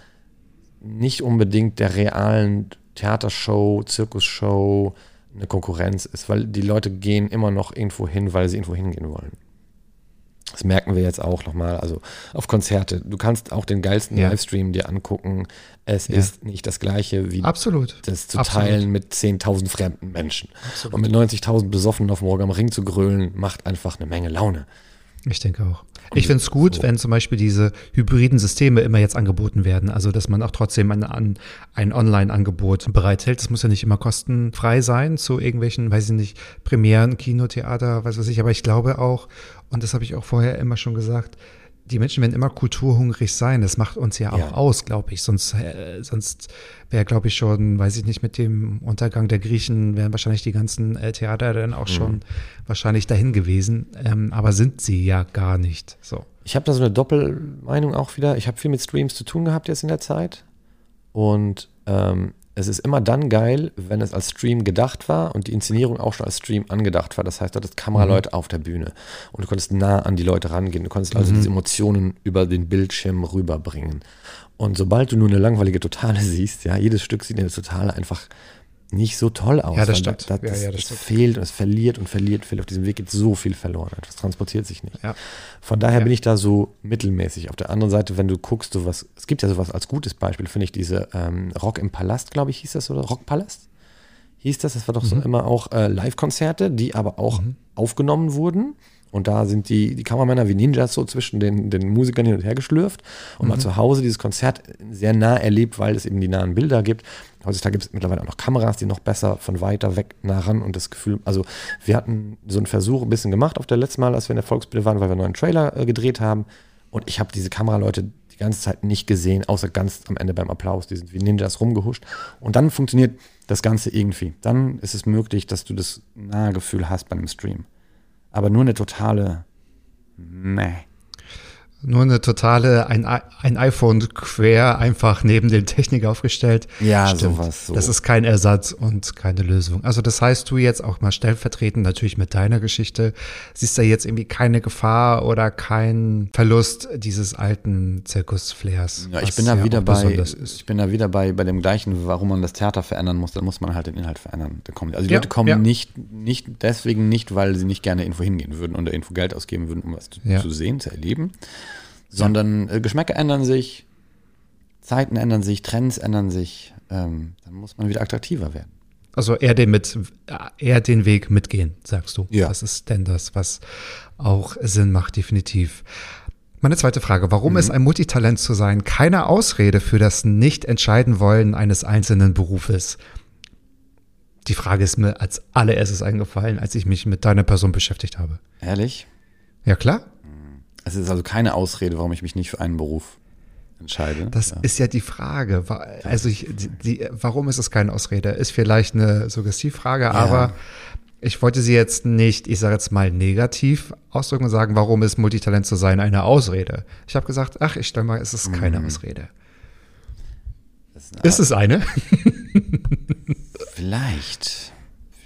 S2: nicht unbedingt der realen Theatershow, Zirkusshow eine Konkurrenz ist, weil die Leute gehen immer noch irgendwo hin, weil sie irgendwo hingehen wollen. Das merken wir jetzt auch nochmal. Also auf Konzerte. Du kannst auch den geilsten ja. Livestream dir angucken. Es ja. ist nicht das gleiche wie
S4: Absolut.
S2: das zu
S4: Absolut.
S2: teilen mit 10.000 fremden Menschen. Absolut. Und mit 90.000 besoffen auf Morgen am Ring zu grölen, macht einfach eine Menge Laune.
S4: Ich denke auch. Ich finde es gut,
S2: so.
S4: wenn zum Beispiel diese hybriden Systeme immer jetzt angeboten werden. Also, dass man auch trotzdem ein, ein, ein Online-Angebot bereithält. Das muss ja nicht immer kostenfrei sein zu irgendwelchen, weiß ich nicht, Premieren, Kinotheater, was weiß ich. Aber ich glaube auch, und das habe ich auch vorher immer schon gesagt, die Menschen werden immer kulturhungrig sein. Das macht uns ja auch
S2: Ja.
S4: aus, glaube ich. Sonst, äh, sonst wäre, glaube ich, schon, weiß ich nicht, mit dem Untergang der Griechen wären wahrscheinlich die ganzen äh, Theater dann auch schon wahrscheinlich dahin gewesen. Ähm, aber sind sie ja gar nicht. So.
S2: Ich habe da so eine Doppelmeinung auch wieder. Ich habe viel mit Streams zu tun gehabt jetzt in der Zeit. Und ähm, es ist immer dann geil, wenn es als Stream gedacht war und die Inszenierung auch schon als Stream angedacht war. Das heißt, du hattest Kameraleute auf der Bühne und du konntest nah an die Leute rangehen. Du konntest also diese Emotionen über den Bildschirm rüberbringen. Und sobald du nur eine langweilige Totale siehst, ja, jedes Stück sieht in der Totale einfach nicht so toll aus.
S4: Ja, das stimmt.
S2: Da,
S4: Ja,
S2: das,
S4: ja, das
S2: das
S4: stimmt.
S2: fehlt und es verliert und verliert, verliert. Auf diesem Weg geht so viel verloren. Das transportiert sich nicht.
S4: Ja.
S2: Von daher
S4: Ja.
S2: bin ich da so mittelmäßig. Auf der anderen Seite, wenn du guckst, sowas, es gibt ja sowas als gutes Beispiel, finde ich, diese ähm, Rock im Palast, glaube ich, hieß das, oder? Rockpalast? Hieß das, das war doch so immer auch äh, Live-Konzerte, die aber auch aufgenommen wurden. Und da sind die, die Kameramänner wie Ninjas so zwischen den, den Musikern hin und her geschlürft und mal zu Hause dieses Konzert sehr nah erlebt, weil es eben die nahen Bilder gibt. Heutzutage gibt es mittlerweile auch noch Kameras, die noch besser von weiter weg nah ran und das Gefühl, also wir hatten so einen Versuch ein bisschen gemacht auf der letzten Mal, als wir in der Volksbühne waren, weil wir einen neuen Trailer äh, gedreht haben und ich habe diese Kameraleute die ganze Zeit nicht gesehen, außer ganz am Ende beim Applaus. Die sind wie Ninjas rumgehuscht. Und dann funktioniert das Ganze irgendwie. Dann ist es möglich, dass du das nahe Gefühl hast bei einem Stream. Aber nur eine totale. Nee.
S4: Nur eine totale, ein, ein iPhone quer einfach neben dem Technik aufgestellt.
S2: Ja, sowas, so.
S4: Das ist kein Ersatz und keine Lösung. Also das heißt, du jetzt auch mal stellvertretend natürlich mit deiner Geschichte, siehst da jetzt irgendwie keine Gefahr oder keinen Verlust dieses alten Zirkusflairs.
S2: Ja, ich bin da wieder bei, ich bin da wieder bei, bei dem gleichen, warum man das Theater verändern muss, dann muss man halt den Inhalt verändern. Also die
S4: Ja,
S2: Leute kommen
S4: ja.
S2: nicht, nicht deswegen nicht, weil sie nicht gerne irgendwo hingehen würden oder irgendwo Geld ausgeben würden, um was zu, zu sehen, zu erleben, sondern äh, Geschmäcker ändern sich, Zeiten ändern sich, Trends ändern sich, ähm, dann muss man wieder attraktiver werden.
S4: Also eher den, mit, eher den Weg mitgehen, sagst du.
S2: Ja.
S4: Das ist denn das, was auch Sinn macht, definitiv. Meine zweite Frage, warum
S2: Mhm.
S4: ist ein Multitalent zu sein keine Ausrede für das Nicht-Entscheiden-Wollen eines einzelnen Berufes? Die Frage ist mir als allererstes eingefallen, als ich mich mit deiner Person beschäftigt habe.
S2: Ehrlich?
S4: Ja, klar.
S2: Es ist also keine Ausrede, warum ich mich nicht für einen Beruf entscheide.
S4: Das
S2: ja.
S4: ist ja die Frage. Also ich, die, die, warum ist es keine Ausrede? Ist vielleicht eine Suggestivfrage, aber ich wollte sie jetzt nicht, ich sage jetzt mal negativ ausdrücken und sagen, warum ist Multitalent zu sein eine Ausrede? Ich habe gesagt, ach, ich stelle mal, es ist keine Ausrede.
S2: Das ist eine
S4: Ist es eine?
S2: Vielleicht.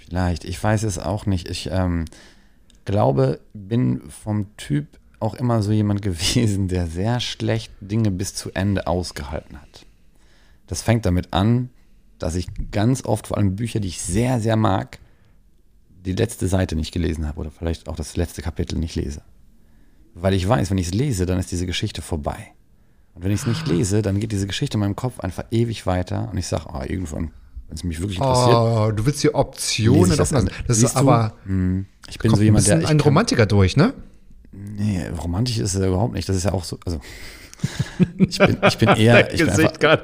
S2: Vielleicht. Ich weiß es auch nicht. Ich ähm, glaube, bin vom Typ auch immer so jemand gewesen, der sehr schlecht Dinge bis zu Ende ausgehalten hat. Das fängt damit an, dass ich ganz oft, vor allem Bücher, die ich sehr, sehr mag, die letzte Seite nicht gelesen habe oder vielleicht auch das letzte Kapitel nicht lese. Weil ich weiß, wenn ich es lese, dann ist diese Geschichte vorbei. Und wenn ich es nicht lese, dann geht diese Geschichte in meinem Kopf einfach ewig weiter und ich sage, ah, irgendwann, wenn es mich wirklich interessiert,
S4: Oh, du willst die
S2: Lese
S4: Optionen offen lassen. Das ist
S2: du?
S4: aber
S2: Hm, ich bin so jemand, der. Ich
S4: ein
S2: kann,
S4: Romantiker durch, ne?
S2: Nee, romantisch ist es ja überhaupt nicht. Das ist ja auch so. Also, ich, bin, ich bin eher. Ich bin, einfach,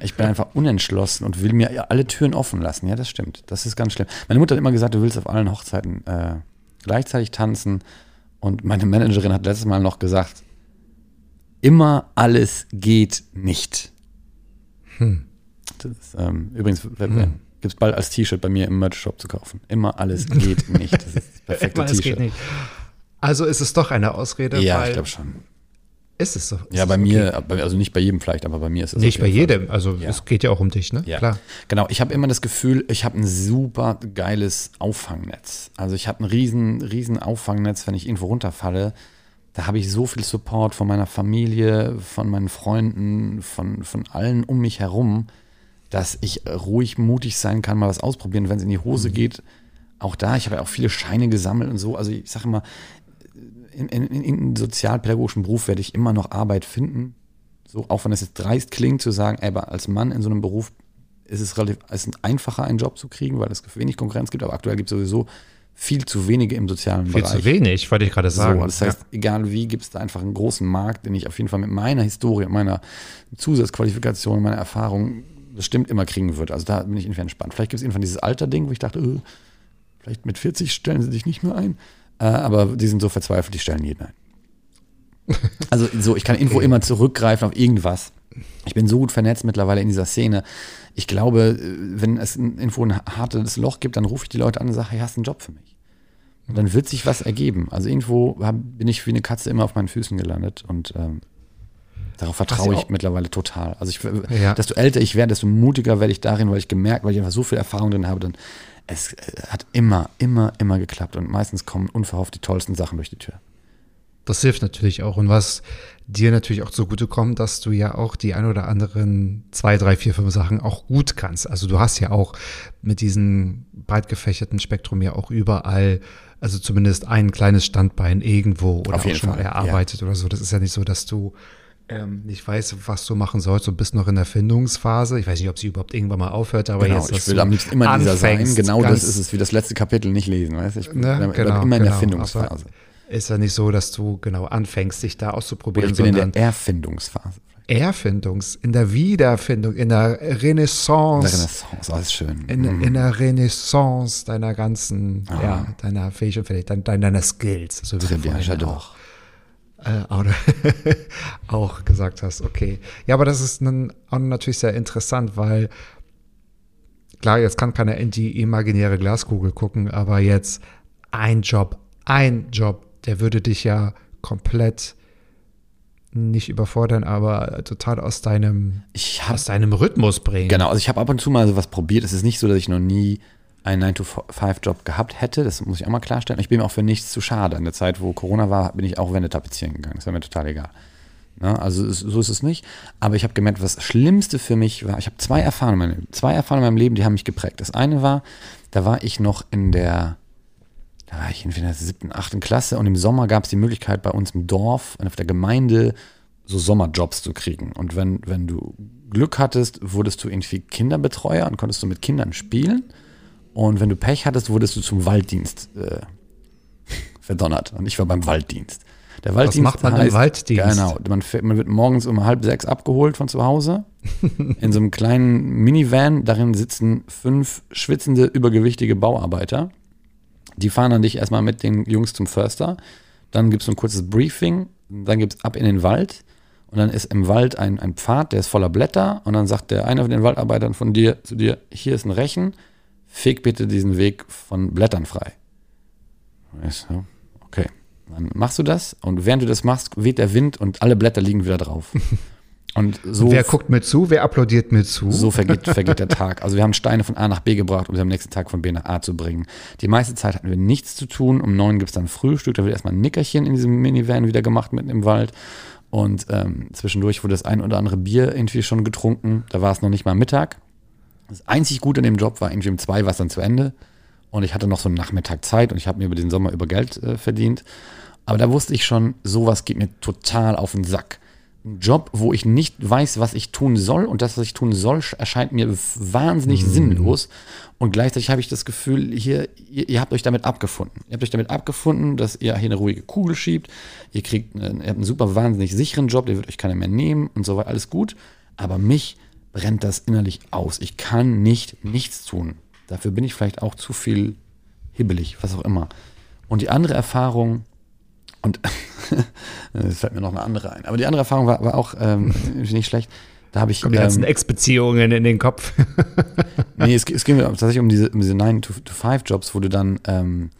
S2: ich bin einfach unentschlossen und will mir alle Türen offen lassen. Ja, das stimmt. Das ist ganz schlimm. Meine Mutter hat immer gesagt, du willst auf allen Hochzeiten äh, gleichzeitig tanzen. Und meine Managerin hat letztes Mal noch gesagt, immer alles geht nicht. Das ist, ähm, übrigens gibt es bald als T-Shirt bei mir im Merch-Shop zu kaufen. Immer alles geht nicht. Das ist das perfekte T-Shirt.
S4: Also ist es doch eine Ausrede,
S2: Ja, ich glaube schon.
S4: ist es so. Ist
S2: Ja, bei
S4: okay?
S2: mir, also nicht bei jedem vielleicht, aber bei mir ist es
S4: Nicht bei jedem. Also
S2: Ja.
S4: es geht ja auch um dich, ne?
S2: Ja,
S4: Klar.
S2: Genau, ich habe immer das Gefühl, ich habe ein super geiles Auffangnetz. Also ich habe ein riesen, riesen Auffangnetz, wenn ich irgendwo runterfalle. Da habe ich so viel Support von meiner Familie, von meinen Freunden, von, von allen um mich herum, dass ich ruhig mutig sein kann, mal was ausprobieren, wenn es in die Hose geht. Auch da, ich habe ja auch viele Scheine gesammelt und so. Also ich sage immer, in, in, in sozialpädagogischen Beruf werde ich immer noch Arbeit finden. So, auch wenn es jetzt dreist klingt, zu sagen, ey, aber als Mann in so einem Beruf ist es relativ ist es einfacher, einen Job zu kriegen, weil es wenig Konkurrenz gibt, aber aktuell gibt es sowieso viel zu wenige im sozialen
S4: Viel
S2: Bereich.
S4: zu wenig, wollte ich gerade sagen.
S2: So, das heißt, egal wie, gibt es da einfach einen großen Markt, den ich auf jeden Fall mit meiner Historie, meiner Zusatzqualifikation, meiner Erfahrung bestimmt immer kriegen würde. Also da bin ich irgendwie entspannt. Vielleicht gibt es irgendwann dieses Alter-Ding, wo ich dachte, äh, vielleicht mit 40 stellen sie dich nicht mehr ein. Äh, aber die sind so verzweifelt, die stellen jeden ein. Also so, ich kann irgendwo immer zurückgreifen auf irgendwas. Ich bin so gut vernetzt mittlerweile in dieser Szene. Ich glaube, äh, wenn es irgendwo ein hartes Loch gibt, dann rufe ich die Leute an und sage, hey, hast du einen Job für mich? Und dann wird sich was ergeben. Also irgendwo bin ich wie eine Katze immer auf meinen Füßen gelandet und ähm, darauf vertraue ich
S4: auch-
S2: mittlerweile total. Also ich,
S4: Ja.
S2: desto älter ich werde, desto mutiger werde ich darin, weil ich gemerkt, weil ich einfach so viel Erfahrung drin habe, dann es äh, hat immer, immer, immer geklappt und meistens kommen unverhofft die tollsten Sachen durch die Tür.
S4: Das hilft natürlich auch. Und was dir natürlich auch zugutekommt, dass du ja auch die ein oder anderen zwei, drei, vier, fünf Sachen auch gut kannst. Also du hast ja auch mit diesem breit gefächerten Spektrum ja auch überall, also zumindest ein kleines Standbein irgendwo oder auch schon mal
S2: Fall,
S4: erarbeitet oder so. Das ist ja nicht so, dass du ähm, nicht weißt, was du machen sollst. Du bist noch in der Findungsphase. Ich weiß nicht, ob sie überhaupt irgendwann mal aufhört, aber
S2: genau,
S4: jetzt,
S2: ich will am liebsten immer in dieser sein. Genau das ist es, wie das letzte Kapitel nicht lesen, weißt du? Ich bin
S4: Ne,
S2: bleib
S4: genau,
S2: immer in der
S4: genau.
S2: Findungsphase.
S4: Ist ja nicht so, dass du genau anfängst, dich da
S2: Oder
S4: auszuprobieren,
S2: ich bin in der Erfindungsphase.
S4: Erfindungs, in der Wiederfindung, in der
S2: In
S4: Renaissance,
S2: der Renaissance, alles schön.
S4: in,
S2: Mhm.
S4: in der Renaissance deiner ganzen,
S2: Ah.
S4: ja, deiner Fähigkeit, vielleicht dein, dein, deiner Skills, so wie vorhin
S2: j'adore.
S4: auch, äh, auch, gesagt hast. Okay, ja, aber das ist dann auch natürlich sehr interessant, weil klar, jetzt kann keiner in die imaginäre Glaskugel gucken, aber jetzt ein Job, ein Job, der würde dich ja komplett nicht überfordern, aber total aus deinem,
S2: Ich habe
S4: aus deinem Rhythmus bringen.
S2: Genau, also ich habe ab und zu mal sowas probiert. Es ist nicht so, dass ich noch nie einen 9-to-5-Job gehabt hätte. Das muss ich auch mal klarstellen. Ich bin mir auch für nichts zu schade. In der Zeit, wo Corona war, bin ich auch Wände tapezieren gegangen. Das war mir total egal. Ne? Also so ist es nicht. Aber ich habe gemerkt, was das Schlimmste für mich war, ich habe zwei Erfahrungen, zwei Erfahrungen in meinem Leben, die haben mich geprägt. Das eine war, da war ich noch in der, da war ich in der siebten, achten Klasse und im Sommer gab es die Möglichkeit bei uns im Dorf, auf der Gemeinde, so Sommerjobs zu kriegen. Und wenn, wenn du Glück hattest, wurdest du irgendwie Kinderbetreuer und konntest du mit Kindern spielen. Und wenn du Pech hattest, wurdest du zum Walddienst äh, verdonnert. Und ich war beim Walddienst. Der Walddienst
S4: macht man im Walddienst?
S2: Genau, man, fährt, man wird morgens um halb sechs abgeholt von zu Hause in so einem kleinen Minivan. Darin sitzen fünf schwitzende, übergewichtige Bauarbeiter. Die fahren dann dich erstmal mit den Jungs zum Förster. Dann gibt es so ein kurzes Briefing. Dann gibt es ab in den Wald. Und dann ist im Wald ein, ein Pfad, der ist voller Blätter. Und dann sagt der eine von den Waldarbeitern von dir zu dir: Hier ist ein Rechen. Feg bitte diesen Weg von Blättern frei. Okay. Dann machst du das. Und während du das machst, weht der Wind und alle Blätter liegen wieder drauf. Und so
S4: Wer guckt mir zu? Wer applaudiert mir zu?
S2: so vergeht, vergeht der Tag. Also wir haben Steine von A nach B gebracht, um sie am nächsten Tag von B nach A zu bringen. Die meiste Zeit hatten wir nichts zu tun. Um neun gibt es dann Frühstück. Da wird erstmal ein Nickerchen in diesem Minivan wieder gemacht mitten im Wald. Und ähm, zwischendurch wurde das ein oder andere Bier irgendwie schon getrunken. Da war es noch nicht mal Mittag. Das einzig Gute an dem Job war irgendwie um zwei war es dann zu Ende. Und ich hatte noch so einen Nachmittag Zeit und ich habe mir über den Sommer über Geld äh, verdient. Aber da wusste ich schon, sowas geht mir total auf den Sack. Ein Job, wo ich nicht weiß, was ich tun soll und das, was ich tun soll, erscheint mir wahnsinnig sinnlos. Und gleichzeitig habe ich das Gefühl, hier, ihr, ihr habt euch damit abgefunden. Ihr habt euch damit abgefunden, dass ihr hier eine ruhige Kugel schiebt. Ihr kriegt einen, ihr habt einen super wahnsinnig sicheren Job, der wird euch keiner mehr nehmen und so weiter. Alles gut. Aber mich brennt das innerlich aus. Ich kann nicht nichts tun. Dafür bin ich vielleicht auch zu viel hibbelig, was auch immer. Und die andere Erfahrung, und es fällt mir noch eine andere ein, aber die andere Erfahrung war, war auch ähm, nicht schlecht. Da habe ich.
S4: Kommen die ganzen
S2: ähm,
S4: Ex-Beziehungen in den Kopf.
S2: nee, es, es ging mir tatsächlich um diese, um diese 9-to-5-Jobs, wo du dann, ähm,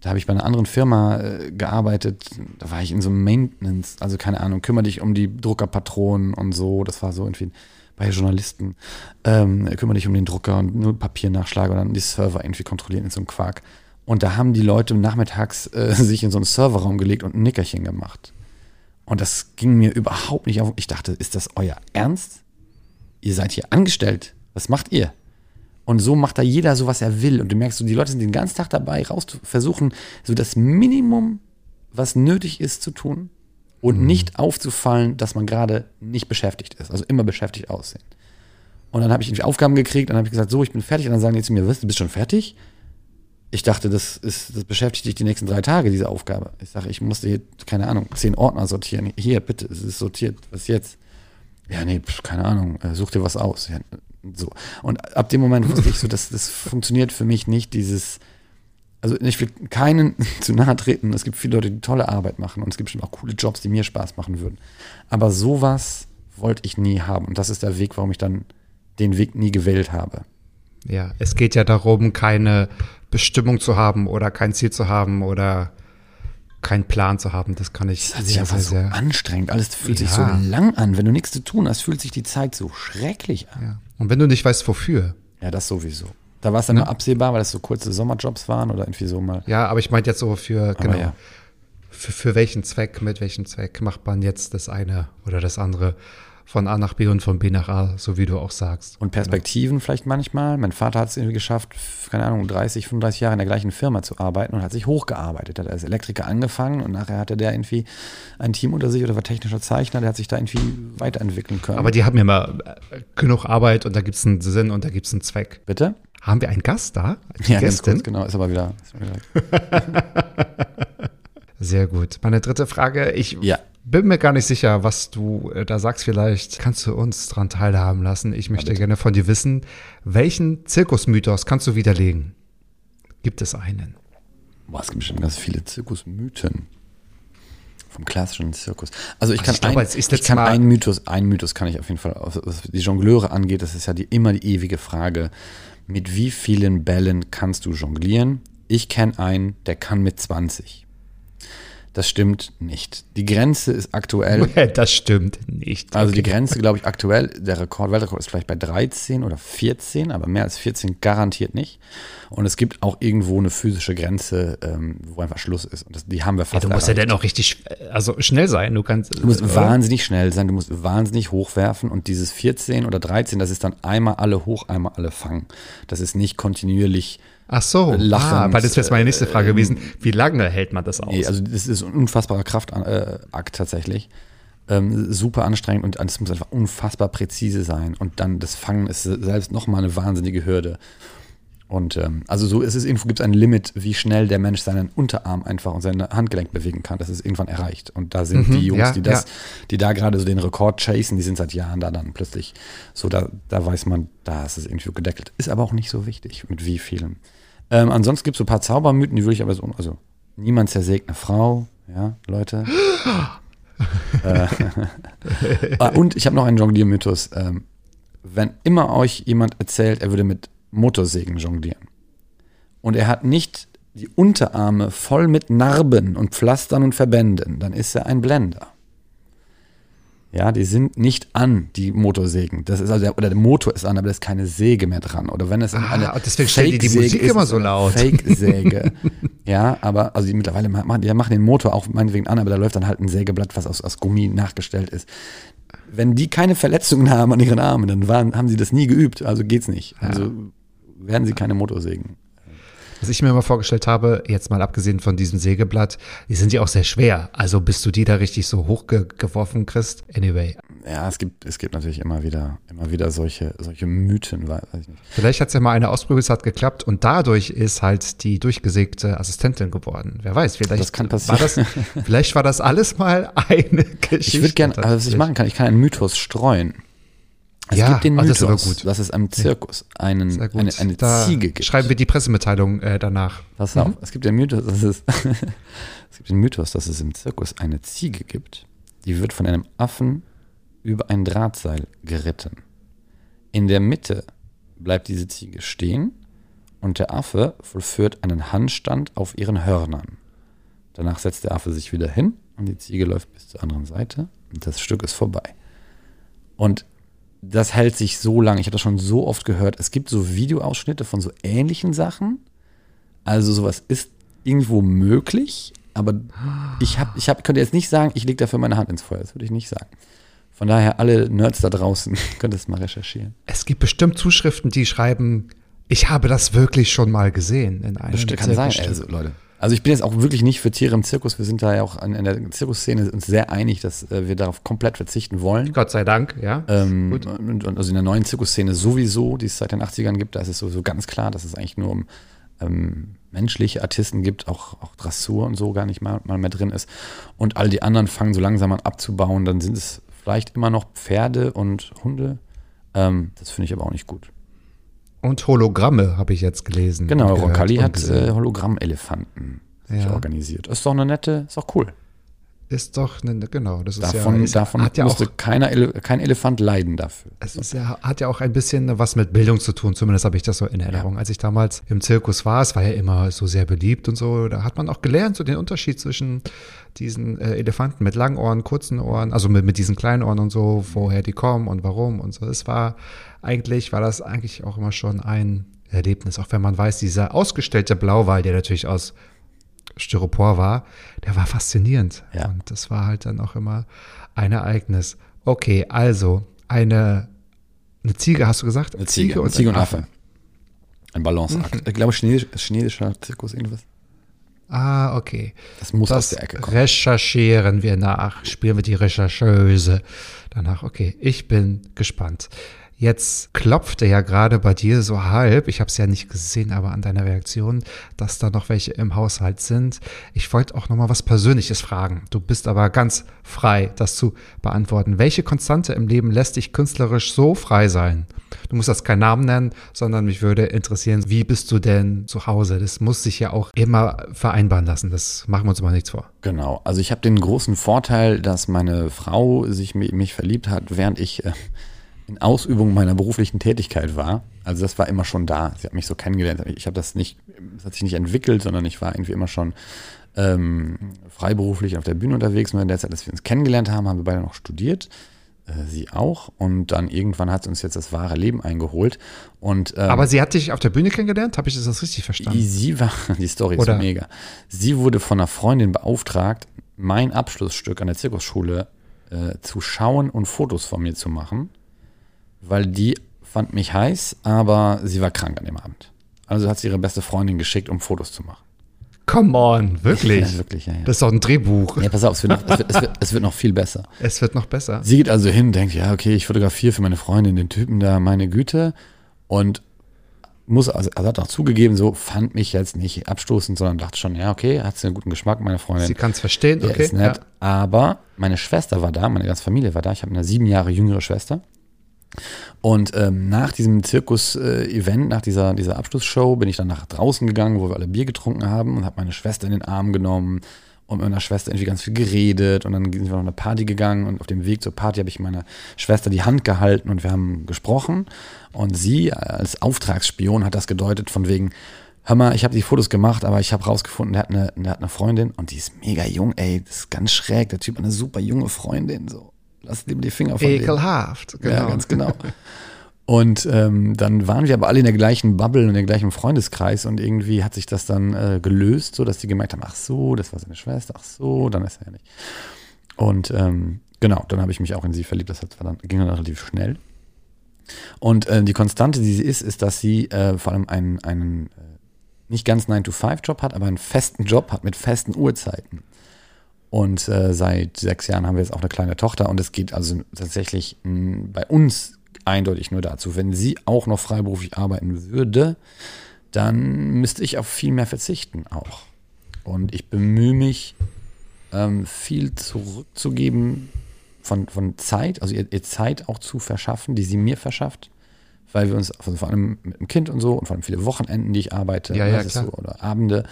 S2: da habe ich bei einer anderen Firma äh, gearbeitet, da war ich in so einem Maintenance, also keine Ahnung, kümmere dich um die Druckerpatronen und so, das war so irgendwie bei Journalisten, ähm, kümmere dich um den Drucker und nur Papiernachschlag und dann die Server irgendwie kontrollieren in so einem Quark. Und da haben die Leute nachmittags äh, sich in so einen Serverraum gelegt und ein Nickerchen gemacht. Und das ging mir überhaupt nicht auf. Ich dachte, ist das euer Ernst? Ihr seid hier angestellt. Was macht ihr? Und so macht da jeder so, was er will. Und du merkst so, die Leute sind den ganzen Tag dabei, raus zu versuchen, so das Minimum, was nötig ist, zu tun und nicht aufzufallen, dass man gerade nicht beschäftigt ist. Also immer beschäftigt aussehen. Und dann habe ich irgendwie Aufgaben gekriegt und dann habe ich gesagt, so, ich bin fertig. Und dann sagen die zu mir, was, du bist schon fertig? Ich dachte, das, ist, das beschäftigt dich die nächsten drei Tage, diese Aufgabe. Ich sage, ich musste hier, keine Ahnung, zehn Ordner sortieren. Hier, bitte, es ist sortiert. Was jetzt? Ja, nee, keine Ahnung, äh, such dir was aus. Ja, so. Und ab dem Moment wusste ich so, dass das funktioniert für mich nicht, dieses, also ich will keinen zu nahe treten. Es gibt viele Leute, die tolle Arbeit machen und es gibt bestimmt auch coole Jobs, die mir Spaß machen würden. Aber sowas wollte ich nie haben. Und das ist der Weg, warum ich dann den Weg nie gewählt habe.
S4: Ja, es geht ja darum, keine Bestimmung zu haben oder kein Ziel zu haben oder keinen Plan zu haben. Das kann ich
S2: Das hat sich einfach so anstrengend. Alles fühlt sich so
S4: Ja.
S2: lang an. Wenn du nichts zu tun hast, fühlt sich die Zeit so schrecklich an.
S4: ja. Und wenn du nicht weißt, wofür.
S2: Ja, das sowieso. Da war es dann nur absehbar, weil das so kurze Sommerjobs waren oder irgendwie so mal.
S4: Ja, aber ich meinte jetzt so für, genau,
S2: ja.
S4: für, für welchen Zweck, mit welchem Zweck macht man jetzt das eine oder das andere von A nach B und von B nach A, so wie du auch sagst.
S2: Und Perspektiven vielleicht manchmal. Mein Vater hat es irgendwie geschafft, keine Ahnung, 30, 35 Jahre in der gleichen Firma zu arbeiten und hat sich hochgearbeitet. Hat als Elektriker angefangen und nachher hatte der irgendwie ein Team unter sich oder war technischer Zeichner, der hat sich da irgendwie weiterentwickeln können.
S4: Aber die haben ja immer äh, genug Arbeit und da gibt es einen Sinn und da gibt es einen Zweck.
S2: Bitte?
S4: Haben wir einen Gast da? Die
S2: Ja, ganz
S4: Gästin?
S2: kurz, genau, ist aber wieder. Ist wieder
S4: Sehr gut. Meine dritte Frage. Ich
S2: Ja.
S4: bin mir gar nicht sicher, was du äh, da sagst. Vielleicht kannst du uns daran teilhaben lassen. Ich möchte gerne von dir wissen, welchen Zirkusmythos kannst du widerlegen? Gibt es einen?
S2: Boah, es gibt bestimmt ganz viele Zirkusmythen. Vom klassischen Zirkus. Also ich
S4: Also
S2: kann,
S4: ich glaube,
S2: ein,
S4: ich
S2: kann einen Mythos, einen Mythos kann ich auf jeden Fall, was was die Jongleure angeht, das ist ja die, immer die ewige Frage, mit wie vielen Bällen kannst du jonglieren? Ich kenne einen, der kann mit 20. Das stimmt nicht. Die Grenze ist aktuell,
S4: Das stimmt nicht.
S2: also die. Grenze, glaube ich, aktuell, der Rekord, Weltrekord ist vielleicht bei 13 oder 14, aber mehr als 14 garantiert nicht. Und es gibt auch irgendwo eine physische Grenze, ähm, wo einfach Schluss ist. Und das, die haben wir
S4: Ja,
S2: fast
S4: du musst ja
S2: erreicht.
S4: dann auch richtig äh, also schnell sein. Du kannst.
S2: Du musst
S4: oder?
S2: wahnsinnig schnell sein, du musst wahnsinnig hochwerfen und dieses 14 oder 13, das ist dann einmal alle hoch, einmal alle fangen. Das ist nicht kontinuierlich.
S4: Ach so,
S2: lachend,
S4: ah, weil das wäre jetzt meine nächste Frage gewesen. Wie lange hält man das aus?
S2: Nee, also das ist ein unfassbarer Kraftakt äh, Akt tatsächlich. Ähm, super anstrengend und es muss einfach unfassbar präzise sein. Und dann das Fangen ist selbst nochmal eine wahnsinnige Hürde. Und ähm, also so ist es irgendwo gibt es ein Limit, wie schnell der Mensch seinen Unterarm einfach und sein Handgelenk bewegen kann. Das ist irgendwann erreicht. Und da sind die Jungs,
S4: ja,
S2: die das,
S4: ja.
S2: die da gerade so den Rekord chasen, die sind seit Jahren da dann plötzlich so, da, da weiß man, da ist es irgendwie gedeckelt. Ist aber auch nicht so wichtig, mit wie vielen. Ähm, ansonsten gibt es so ein paar Zaubermythen, die würde ich aber so, also niemand zersägt eine Frau, ja, Leute. äh, ah, und ich habe noch einen Jongliermythos. Ähm, wenn immer euch jemand erzählt, er würde mit Motorsägen jonglieren und er hat nicht die Unterarme voll mit Narben und Pflastern und Verbänden, dann ist er ein Blender. Ja, die sind nicht an, die Motorsägen. Das ist also der, oder der Motor ist an, aber da ist keine Säge mehr dran. Oder wenn es
S4: Ah,
S2: eine
S4: deswegen stellen die die Musik
S2: ist,
S4: immer so laut.
S2: Fake-Säge. ja, aber also die mittlerweile machen, die machen den Motor auch meinetwegen an, aber da läuft dann halt ein Sägeblatt, was aus, aus Gummi nachgestellt ist. Wenn die keine Verletzungen haben an ihren Armen, dann waren, haben sie das nie geübt. Also geht's nicht. Also werden sie keine Motorsägen.
S4: Was ich mir immer vorgestellt habe, jetzt mal abgesehen von diesem Sägeblatt, die sind ja auch sehr schwer. Also bis du die da richtig so hochgeworfen kriegst. Anyway,
S2: Ja, es gibt, es gibt natürlich immer wieder, immer wieder solche, solche Mythen,
S4: vielleicht hat es ja mal eine ausprobiert, es hat geklappt und dadurch ist halt die durchgesägte Assistentin geworden. Wer weiß, vielleicht
S2: Das kann
S4: war das, vielleicht war das alles mal eine Geschichte.
S2: Ich würde gerne, also was ich machen kann, ich kann einen Mythos streuen. Es
S4: Ja,
S2: gibt den Mythos,
S4: das ist gut.
S2: dass es am Zirkus einen, eine, eine
S4: da
S2: Ziege gibt.
S4: Schreiben wir die Pressemitteilung äh, danach.
S2: Pass auf, es gibt den Mythos, dass es, es gibt den Mythos, dass es im Zirkus eine Ziege gibt, die wird von einem Affen über ein Drahtseil geritten. In der Mitte bleibt diese Ziege stehen und der Affe vollführt einen Handstand auf ihren Hörnern. Danach setzt der Affe sich wieder hin und die Ziege läuft bis zur anderen Seite und das Stück ist vorbei. Und das hält sich so lange. Ich habe das schon so oft gehört. Es gibt so Videoausschnitte von so ähnlichen Sachen. Also sowas ist irgendwo möglich, aber ich, hab, ich hab, könnte jetzt nicht sagen, ich lege dafür meine Hand ins Feuer. Das würde ich nicht sagen. Von daher, alle Nerds da draußen, könnt es mal recherchieren.
S4: Es gibt bestimmt Zuschriften, die schreiben, ich habe das wirklich schon mal gesehen in einem
S2: Das kann sein, also Leute. Also ich bin jetzt auch wirklich nicht für Tiere im Zirkus. Wir sind da ja auch an, in der Zirkusszene uns sehr einig, dass äh, wir darauf komplett verzichten wollen.
S4: Gott sei Dank, ja.
S2: Ähm,
S4: Gut.
S2: und, und also in der neuen Zirkusszene sowieso, die es seit den 80ern gibt, da ist es sowieso ganz klar, dass es eigentlich nur um, ähm, menschliche Artisten gibt, auch, auch Dressur und so gar nicht mal, mal mehr drin ist. Und all die anderen fangen so langsam an abzubauen. Dann sind es vielleicht immer noch Pferde und Hunde. Ähm, das finde ich aber auch nicht gut.
S4: Und Hologramme habe ich jetzt gelesen.
S2: Genau, Roncalli hat äh, Hologramm-Elefanten
S4: Ja.
S2: organisiert. Ist doch eine nette, ist doch cool.
S4: ist doch, ne, ne, genau, das ist
S2: Davon,
S4: ja, ist,
S2: davon
S4: hat ja auch
S2: musste keiner, Ele kein Elefant leiden dafür.
S4: Es ist ja, hat ja auch ein bisschen was mit Bildung zu tun, zumindest habe ich das so in Erinnerung. Als ich damals im Zirkus war, es war ja immer so sehr beliebt und so, da hat man auch gelernt, so den Unterschied zwischen diesen äh, Elefanten mit langen Ohren, kurzen Ohren, also mit, mit diesen kleinen Ohren und so, woher die kommen und warum und so. Es war eigentlich, war das eigentlich auch immer schon ein Erlebnis, auch wenn man weiß, dieser ausgestellte Blauwal, der natürlich aus Styropor war, der war faszinierend.
S2: Ja.
S4: Und das war halt dann auch immer ein Ereignis. Okay, also eine, eine Ziege, hast du gesagt?
S2: Eine Ziege, eine Ziege und Affe. Ein Balanceakt. Ich glaube, chinesisch, chinesischer Zirkus, irgendwas.
S4: Ah, okay.
S2: Das muss aus
S4: Das
S2: der Ecke kommen.
S4: recherchieren wir nach. Spielen wir die Rechercheuse danach. Okay, ich bin gespannt. Jetzt klopfte ja gerade bei dir so halb, ich habe es ja nicht gesehen, aber an deiner Reaktion, dass da noch welche im Haushalt sind. Ich wollte auch noch mal was Persönliches fragen. Du bist aber ganz frei, das zu beantworten. Welche Konstante im Leben lässt dich künstlerisch so frei sein? Du musst das keinen Namen nennen, sondern mich würde interessieren, wie bist du denn zu Hause? Das muss sich ja auch immer vereinbaren lassen. Das machen wir uns mal nichts vor.
S2: Genau. Also ich habe den großen Vorteil, dass meine Frau sich mi- mich verliebt hat, während ich äh, in Ausübung meiner beruflichen Tätigkeit war. Also das war immer schon da. Sie hat mich so kennengelernt. Ich habe das nicht, das hat sich nicht entwickelt, sondern ich war irgendwie immer schon ähm, freiberuflich auf der Bühne unterwegs. Nur in der Zeit, dass wir uns kennengelernt haben, haben wir beide noch studiert. Äh, sie auch. Und dann irgendwann hat uns jetzt das wahre Leben eingeholt. Und, ähm,
S4: Aber sie hat dich auf der Bühne kennengelernt? Habe ich das richtig verstanden?
S2: Sie war, die Story ist
S4: Oder-
S2: mega. Sie wurde von einer Freundin beauftragt, mein Abschlussstück an der Zirkusschule äh, zu schauen und Fotos von mir zu machen, weil die fand mich heiß, aber sie war krank an dem Abend. Also hat sie ihre beste Freundin geschickt, um Fotos zu machen.
S4: Come on, wirklich?
S2: Ja, wirklich, ja, ja.
S4: Das ist doch ein Drehbuch.
S2: Ja, pass auf, es wird, noch, es, wird, es, wird, es wird noch viel besser.
S4: Es wird noch besser.
S2: Sie geht also hin, denkt, ja, okay, ich fotografiere für meine Freundin den Typen da, meine Güte. Und muss, also, also hat auch zugegeben, so fand mich jetzt nicht abstoßend, sondern dachte schon, ja, okay, hat sie einen guten Geschmack, meine Freundin.
S4: Sie kann es verstehen, okay?
S2: ist nett.
S4: Ja.
S2: Aber meine Schwester war da, meine ganze Familie war da. Ich habe eine sieben Jahre jüngere Schwester. Und ähm, nach diesem Zirkus-Event, nach dieser, dieser Abschlussshow, bin ich dann nach draußen gegangen, wo wir alle Bier getrunken haben und habe meine Schwester in den Arm genommen und mit meiner Schwester irgendwie ganz viel geredet. Und dann sind wir noch eine Party gegangen und auf dem Weg zur Party habe ich meiner Schwester die Hand gehalten und wir haben gesprochen. Und sie als Auftragsspion hat das gedeutet von wegen, hör mal, ich habe die Fotos gemacht, aber ich habe rausgefunden, der hat, eine, der hat eine Freundin und die ist mega jung, ey, das ist ganz schräg. Der Typ hat eine super junge Freundin, so. Lass lieber die Finger von dem.
S4: Ekelhaft, genau.
S2: Ja, ganz genau. Und ähm, dann waren wir aber alle in der gleichen Bubble und in der gleichen Freundeskreis und irgendwie hat sich das dann äh, gelöst, so dass die gemerkt haben, ach so, das war seine Schwester, ach so, dann ist er ja nicht. Und ähm, genau, dann habe ich mich auch in sie verliebt, das hat, dann, ging dann relativ schnell. Und äh, die Konstante, die sie ist, ist, dass sie äh, vor allem einen, einen äh, nicht ganz 9-to-5-Job hat, aber einen festen Job hat mit festen Uhrzeiten. Und äh, seit sechs Jahren haben wir jetzt auch eine kleine Tochter und es geht also tatsächlich mh, bei uns eindeutig nur dazu, wenn sie auch noch freiberuflich arbeiten würde, dann müsste ich auf viel mehr verzichten auch. Und ich bemühe mich, ähm, viel zurückzugeben von, von Zeit, also ihr, ihr Zeit auch zu verschaffen, die sie mir verschafft. Weil wir uns, also vor allem mit dem Kind und so, und vor allem viele Wochenenden, die ich arbeite,
S4: Ja,
S2: ne,
S4: ja,
S2: so, oder Abende,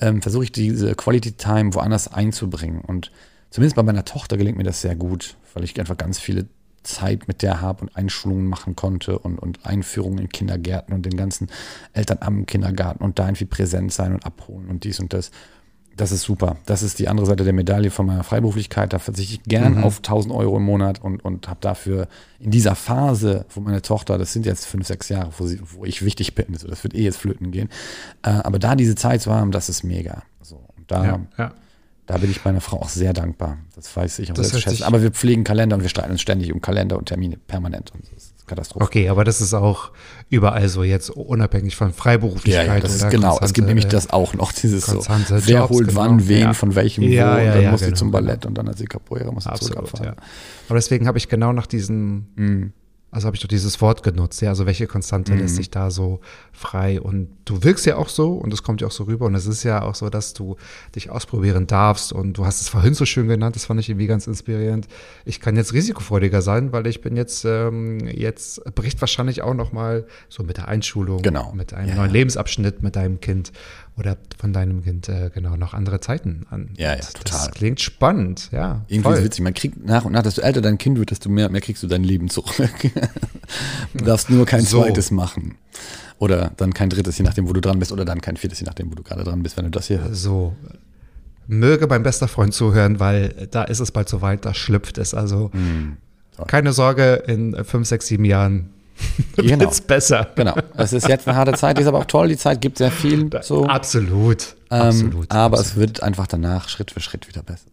S2: ähm, versuche ich diese Quality Time woanders einzubringen. Und zumindest bei meiner Tochter gelingt mir das sehr gut, weil ich einfach ganz viele Zeit mit der habe und Einschulungen machen konnte und, und Einführungen in Kindergärten und den ganzen Eltern am Kindergarten und da irgendwie präsent sein und abholen und dies und das. Das ist super. Das ist die andere Seite der Medaille von meiner Freiberuflichkeit. Da verzichte ich gern
S4: Mhm.
S2: auf 1000 Euro im Monat und, und habe dafür in dieser Phase, wo meine Tochter, das sind jetzt fünf, sechs Jahre, wo, sie, wo ich wichtig bin, so, das wird eh jetzt flöten gehen. Äh, aber da diese Zeit zu haben, das ist mega. So, und da,
S4: Ja, ja.
S2: da bin ich meiner Frau auch sehr dankbar. Das weiß ich auch
S4: Das
S2: zu schätzen. Aber wir pflegen Kalender und wir streiten uns ständig um Kalender und Termine permanent. Und ist Katastrophe.
S4: Okay, aber das ist auch überall so jetzt unabhängig von Freiberuflichkeit.
S2: Ja, ja, das ist genau. Es gibt nämlich das auch noch, dieses so. Wer
S4: Jobs,
S2: holt
S4: genau.
S2: wann wen,
S4: Ja.
S2: von welchem
S4: Ja,
S2: wo, und dann muss sie
S4: genau,
S2: zum
S4: genau.
S2: Ballett und dann als die Capoeira muss sie zurück
S4: Absolut,
S2: abfahren.
S4: ja. Aber deswegen habe ich genau nach diesen Also habe ich doch dieses Wort genutzt, ja, also welche Konstante lässt sich da so frei und du wirkst ja auch so und es kommt ja auch so rüber und es ist ja auch so, dass du dich ausprobieren darfst und du hast es vorhin so schön genannt, das fand ich irgendwie ganz inspirierend. Ich kann jetzt risikofreudiger sein, weil ich bin jetzt, ähm, jetzt bricht wahrscheinlich auch noch mal so mit der Einschulung,
S2: Genau.
S4: mit einem
S2: Ja,
S4: neuen
S2: ja.
S4: Lebensabschnitt mit deinem Kind oder von deinem Kind, äh, genau, noch andere Zeiten an.
S2: Ja, ja, total.
S4: Das klingt spannend, ja.
S2: Irgendwie ist witzig. Man kriegt nach und nach, desto älter dein Kind wird, desto mehr, mehr kriegst du dein Leben zurück. du darfst nur kein
S4: So.
S2: zweites machen. Oder dann kein drittes, je nachdem, wo du dran bist. Oder dann kein viertes, je nachdem, wo du gerade dran bist, wenn du das hier hörst.
S4: So. Möge mein bester Freund zuhören, weil da ist es bald soweit, da schlüpft es. Also
S2: Hm,
S4: keine Sorge, in fünf, sechs, sieben Jahren
S2: Genau.
S4: wird's besser.
S2: Genau. Es ist jetzt eine harte Zeit, die ist aber auch toll. Die Zeit gibt sehr viel. So.
S4: Absolut.
S2: Ähm,
S4: absolut.
S2: aber
S4: absolut.
S2: es wird einfach danach Schritt für Schritt wieder besser.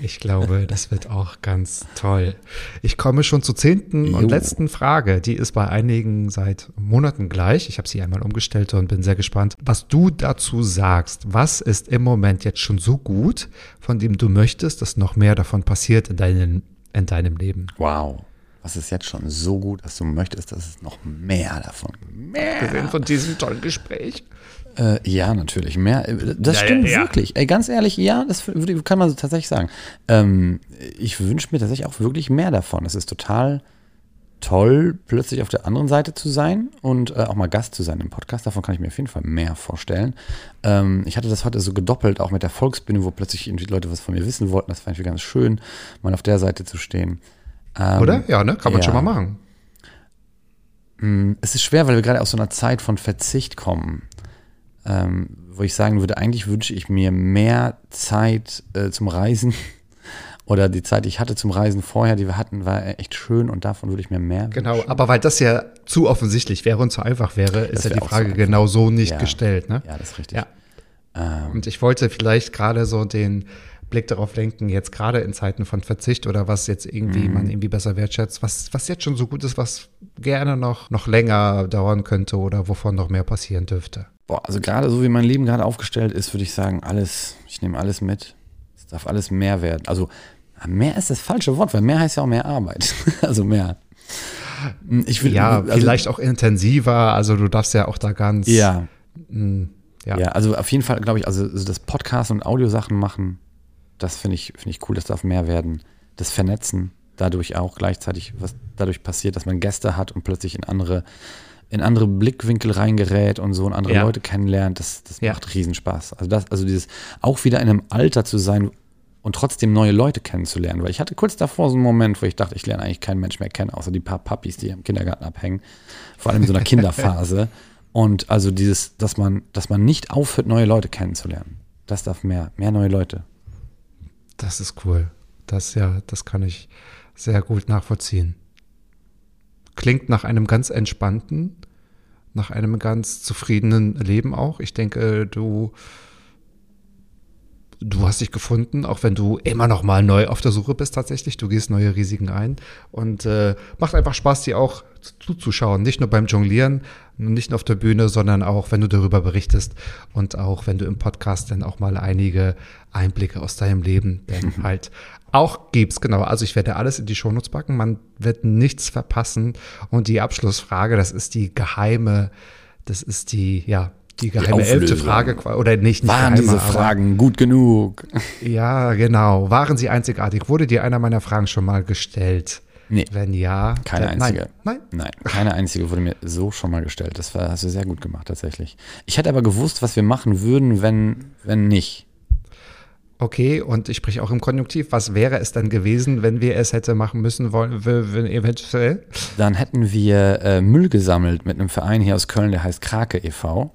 S4: Ich glaube, das wird auch ganz toll. Ich komme schon zur zehnten
S2: Jo.
S4: und letzten Frage. Die ist bei einigen seit Monaten gleich. Ich habe sie einmal umgestellt und bin sehr gespannt, was du dazu sagst. Was ist im Moment jetzt schon so gut, von dem du möchtest, dass noch mehr davon passiert in, deinen, in deinem Leben?
S2: Wow. Was ist jetzt schon so gut, dass du möchtest, dass es noch mehr davon gibt?
S4: Gesehen von diesem tollen Gespräch.
S2: Äh, ja, natürlich. Mehr. äh, Das
S4: Ja,
S2: stimmt
S4: ja, ja.
S2: wirklich. Ey, ganz ehrlich, ja, das kann man so tatsächlich sagen. Ähm, ich wünsche mir tatsächlich auch wirklich mehr davon. Es ist total toll, plötzlich auf der anderen Seite zu sein und äh, auch mal Gast zu sein im Podcast. Davon kann ich mir auf jeden Fall mehr vorstellen. Ähm, ich hatte das heute so gedoppelt, auch mit der Volksbühne, wo plötzlich irgendwie Leute was von mir wissen wollten. Das fand ich ganz schön, mal auf der Seite zu stehen. Ähm,
S4: Oder? Ja, ne? Kann man
S2: ja.
S4: schon mal machen.
S2: es ist schwer, weil wir gerade aus so einer Zeit von Verzicht kommen, ähm, wo ich sagen würde, eigentlich wünsche ich mir mehr Zeit äh, zum Reisen oder die Zeit, die ich hatte zum Reisen vorher, die wir hatten, war echt schön und davon würde ich mir mehr
S4: Genau,
S2: wünschen.
S4: aber weil das ja zu offensichtlich wäre und zu einfach wäre, ist ja die Frage
S2: so
S4: genau so nicht
S2: Ja.
S4: gestellt. Ne?
S2: Ja, das ist richtig.
S4: Ja.
S2: Ähm,
S4: Und ich wollte vielleicht gerade so den Blick darauf lenken, jetzt gerade in Zeiten von Verzicht oder was jetzt irgendwie
S2: Mhm.
S4: man irgendwie besser wertschätzt, was, was jetzt schon so gut ist, was gerne noch, noch länger dauern könnte oder wovon noch mehr passieren dürfte.
S2: boah, also gerade so wie mein Leben gerade aufgestellt ist, würde ich sagen, alles, ich nehme alles mit. Es darf alles mehr werden. Also mehr ist das falsche Wort, weil mehr heißt ja auch mehr Arbeit. also mehr. Ich will,
S4: Ja,
S2: also-
S4: vielleicht auch intensiver, also du darfst ja auch da ganz.
S2: Ja,
S4: ja.
S2: Ja, also auf jeden Fall glaube ich, also so das Podcast und Audiosachen machen, das finde ich, finde ich cool, das darf mehr werden. Das Vernetzen, dadurch auch gleichzeitig, was dadurch passiert, dass man Gäste hat und plötzlich in andere, in andere Blickwinkel reingerät und so und andere
S4: Ja.
S2: Leute kennenlernt, das, das
S4: Ja.
S2: macht Riesenspaß. Also das, also dieses auch wieder in einem Alter zu sein und trotzdem neue Leute kennenzulernen. Weil ich hatte kurz davor so einen Moment, wo ich dachte, ich lerne eigentlich keinen Mensch mehr kennen, außer die paar Puppies, die im Kindergarten abhängen. Vor allem in so einer Kinderphase. Und also dieses, dass man, dass man nicht aufhört, neue Leute kennenzulernen. Das darf mehr, mehr neue Leute.
S4: Das ist cool. Das ja, das kann ich sehr gut nachvollziehen. Klingt nach einem ganz entspannten, nach einem ganz zufriedenen Leben auch. Ich denke, du du hast dich gefunden, auch wenn du immer noch mal neu auf der Suche bist tatsächlich. Du gehst neue Risiken ein und äh, macht einfach Spaß, dir auch zuzuschauen. Nicht nur beim Jonglieren, nicht nur auf der Bühne, sondern auch, wenn du darüber berichtest und auch, wenn du im Podcast dann auch mal einige Einblicke aus deinem Leben dann halt auch gibst. Genau, also ich werde alles in die Shownotes packen. Man wird nichts verpassen. Und die Abschlussfrage, das ist die geheime, das ist die, ja, die geheime elfte
S2: Auflösung.
S4: Frage, oder nicht, nicht
S2: Waren
S4: geheime,
S2: diese Fragen gut genug?
S4: ja, genau. Waren sie einzigartig? Wurde dir einer meiner Fragen schon mal gestellt?
S2: Nee.
S4: Wenn ja,
S2: Keine
S4: dann-
S2: einzige.
S4: Nein, nein.
S2: Nein, keine einzige wurde mir so schon mal gestellt. Das war, hast du sehr gut gemacht, tatsächlich. Ich hätte aber gewusst, was wir machen würden, wenn, wenn nicht.
S4: Okay, und ich spreche auch im Konjunktiv. Was wäre es dann gewesen, wenn wir es hätte machen müssen wollen, wenn eventuell?
S2: Dann hätten wir äh, Müll gesammelt mit einem Verein hier aus Köln, der heißt Krake e.V.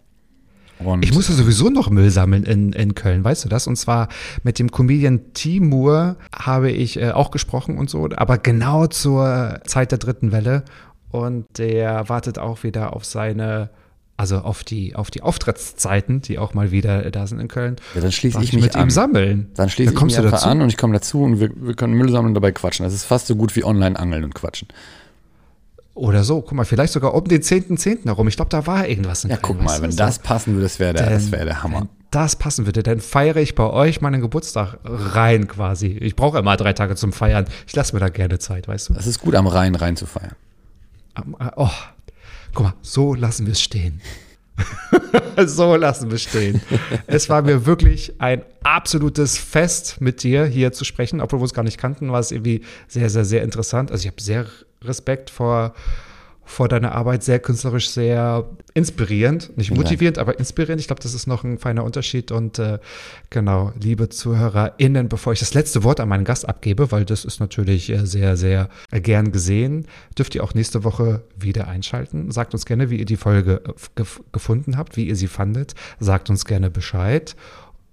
S2: Und
S4: Ich musste sowieso noch Müll sammeln in, in Köln, weißt du das? Und zwar mit dem Comedian Timur habe ich äh, auch gesprochen und so, aber genau zur Zeit der dritten Welle. Und der wartet auch wieder auf seine, also auf die, auf die Auftrittszeiten, die auch mal wieder da sind in Köln.
S2: Ja, dann schließe ich mich
S4: mit
S2: an.
S4: ihm sammeln.
S2: Dann schließe
S4: Dann
S2: ich
S4: kommst
S2: mich
S4: du
S2: einfach
S4: dazu?
S2: an und ich komme dazu und wir, wir können Müll sammeln und dabei quatschen. Das ist fast so gut wie online angeln und quatschen.
S4: Oder so, guck mal, vielleicht sogar um den 10.10. herum. Ich glaube, da war irgendwas in
S2: Ja, guck mal, wenn
S4: So.
S2: das passen würde, das wäre der, das wäre der Hammer.
S4: Wenn das passen würde, dann feiere ich bei euch meinen Geburtstag rein quasi. Ich brauche immer drei Tage zum Feiern. Ich lasse mir da gerne Zeit, weißt du?
S2: Das ist gut, am Rhein reinzufeiern.
S4: Oh, guck mal, so lassen wir es stehen. so lassen wir stehen. Es war mir wirklich ein absolutes Fest, mit dir hier zu sprechen, obwohl wir es gar nicht kannten, war es irgendwie sehr, sehr, sehr interessant. Also ich habe sehr Respekt vor vor deiner Arbeit sehr künstlerisch, sehr inspirierend. Nicht motivierend, ja. aber inspirierend. Ich glaube, das ist noch ein feiner Unterschied. Und äh, genau, liebe ZuhörerInnen, bevor ich das letzte Wort an meinen Gast abgebe, weil das ist natürlich äh, sehr, sehr äh, gern gesehen, dürft ihr auch nächste Woche wieder einschalten. Sagt uns gerne, wie ihr die Folge äh, gef gefunden habt, wie ihr sie fandet. Sagt uns gerne Bescheid.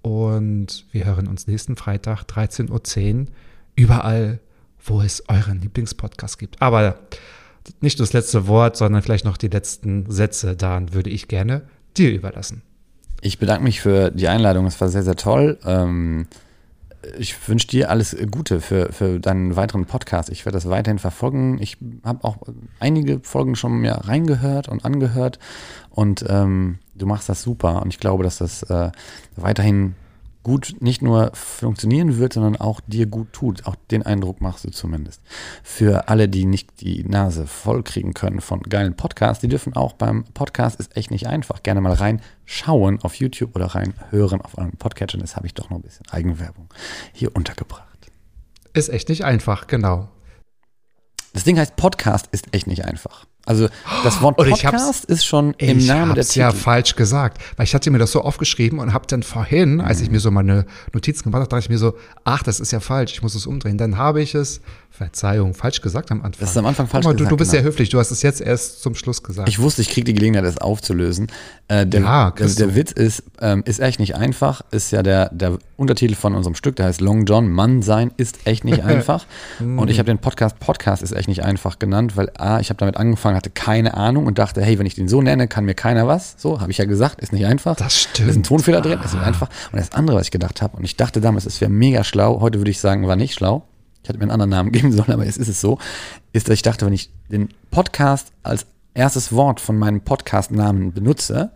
S4: Und wir hören uns nächsten Freitag, 13.10 Uhr, überall, wo es euren Lieblingspodcast gibt. Aber nicht das letzte Wort, sondern vielleicht noch die letzten Sätze. Dann würde ich gerne dir überlassen.
S2: Ich bedanke mich für die Einladung. Es war sehr, sehr toll. Ähm, ich wünsche dir alles Gute für, für deinen weiteren Podcast. Ich werde das weiterhin verfolgen. Ich habe auch einige Folgen schon mehr reingehört und angehört. Und ähm, du machst das super. Und ich glaube, dass das äh, weiterhin gut nicht nur funktionieren wird, sondern auch dir gut tut. Auch den Eindruck machst du zumindest. Für alle, die nicht die Nase voll kriegen können von geilen Podcasts, die dürfen auch beim Podcast ist echt nicht einfach. Gerne mal reinschauen auf YouTube oder reinhören auf euren Podcatcher. Das habe ich doch noch ein bisschen Eigenwerbung hier untergebracht.
S4: Ist echt nicht einfach, genau.
S2: Das Ding heißt Podcast ist echt nicht einfach. Also das Wort Podcast ist schon im Namen der Titel.
S4: ja falsch gesagt, weil ich hatte mir das so aufgeschrieben und habe dann vorhin, als ich mir so meine Notizen gemacht habe, dachte ich mir so, ach, das ist ja falsch, ich muss es umdrehen. Dann habe ich es, Verzeihung, falsch gesagt am Anfang.
S2: Das ist am Anfang falsch
S4: mal,
S2: gesagt.
S4: Du, du bist
S2: genau.
S4: sehr höflich, du hast es jetzt erst zum Schluss gesagt.
S2: Ich wusste, ich kriege die Gelegenheit, das aufzulösen. Äh, der,
S4: Ja,
S2: der, der. Witz ist, ähm, ist echt nicht einfach, ist ja der, der Untertitel von unserem Stück, der heißt Long John, Mann sein ist echt nicht einfach. und ich habe den Podcast Podcast ist echt nicht einfach genannt, weil A, ich habe damit angefangen, hatte keine Ahnung und dachte, hey, wenn ich den so nenne, kann mir keiner was. So, habe ich ja gesagt, ist nicht einfach.
S4: Das stimmt.
S2: Ist ein Tonfehler drin, ist nicht einfach. Und das andere, was ich gedacht habe, und ich dachte damals, es wäre mega schlau, heute würde ich sagen, war nicht schlau. Ich hätte mir einen anderen Namen geben sollen, aber jetzt ist es so, ist, dass ich dachte, wenn ich den Podcast als erstes Wort von meinem Podcast-Namen benutze,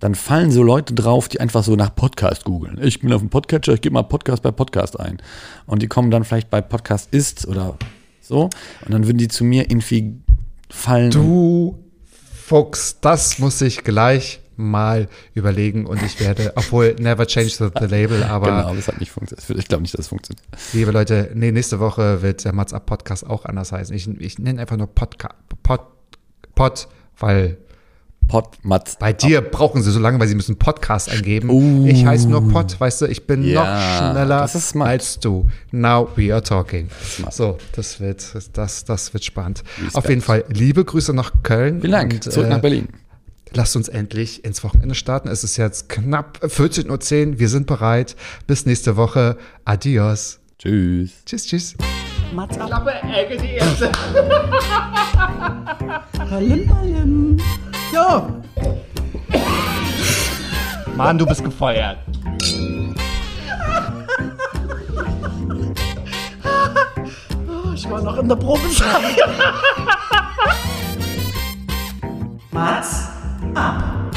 S2: dann fallen so Leute drauf, die einfach so nach Podcast googeln. Ich bin auf dem Podcatcher, ich gebe mal Podcast bei Podcast ein. Und die kommen dann vielleicht bei Podcast ist oder so. Und dann würden die zu mir irgendwie fallen.
S4: Du Fuchs, das muss ich gleich mal überlegen und ich werde, obwohl never change the, the label, aber
S2: genau, das hat nicht funktioniert. Ich glaube nicht, dass es funktioniert.
S4: liebe Leute, nee, nächste Woche wird der Mats Up Podcast auch anders heißen. Ich, ich nenne einfach nur Podcast, Pod, Pod, weil
S2: Pod, Mats.
S4: bei dir brauchen sie so lange, weil sie müssen Podcast eingeben.
S2: Oh.
S4: Ich heiße nur Pod, weißt du, ich bin
S2: Ja,
S4: noch schneller
S2: das
S4: als du. Now we are talking.
S2: Smart.
S4: So, das wird, das, das wird spannend.
S2: Respekt.
S4: Auf jeden Fall liebe Grüße nach Köln.
S2: Vielen Dank.
S4: Und,
S2: Zurück
S4: äh,
S2: nach Berlin.
S4: Lasst uns endlich ins Wochenende starten. Es ist jetzt knapp 14.10 Uhr. Wir sind bereit. Bis nächste Woche. Adios.
S2: Tschüss.
S4: Tschüss, tschüss.
S3: Mats ab. Palim, palim. Ja,
S5: Mann, du bist gefeuert.
S3: ich war noch in der Probeschau. Mats 啊。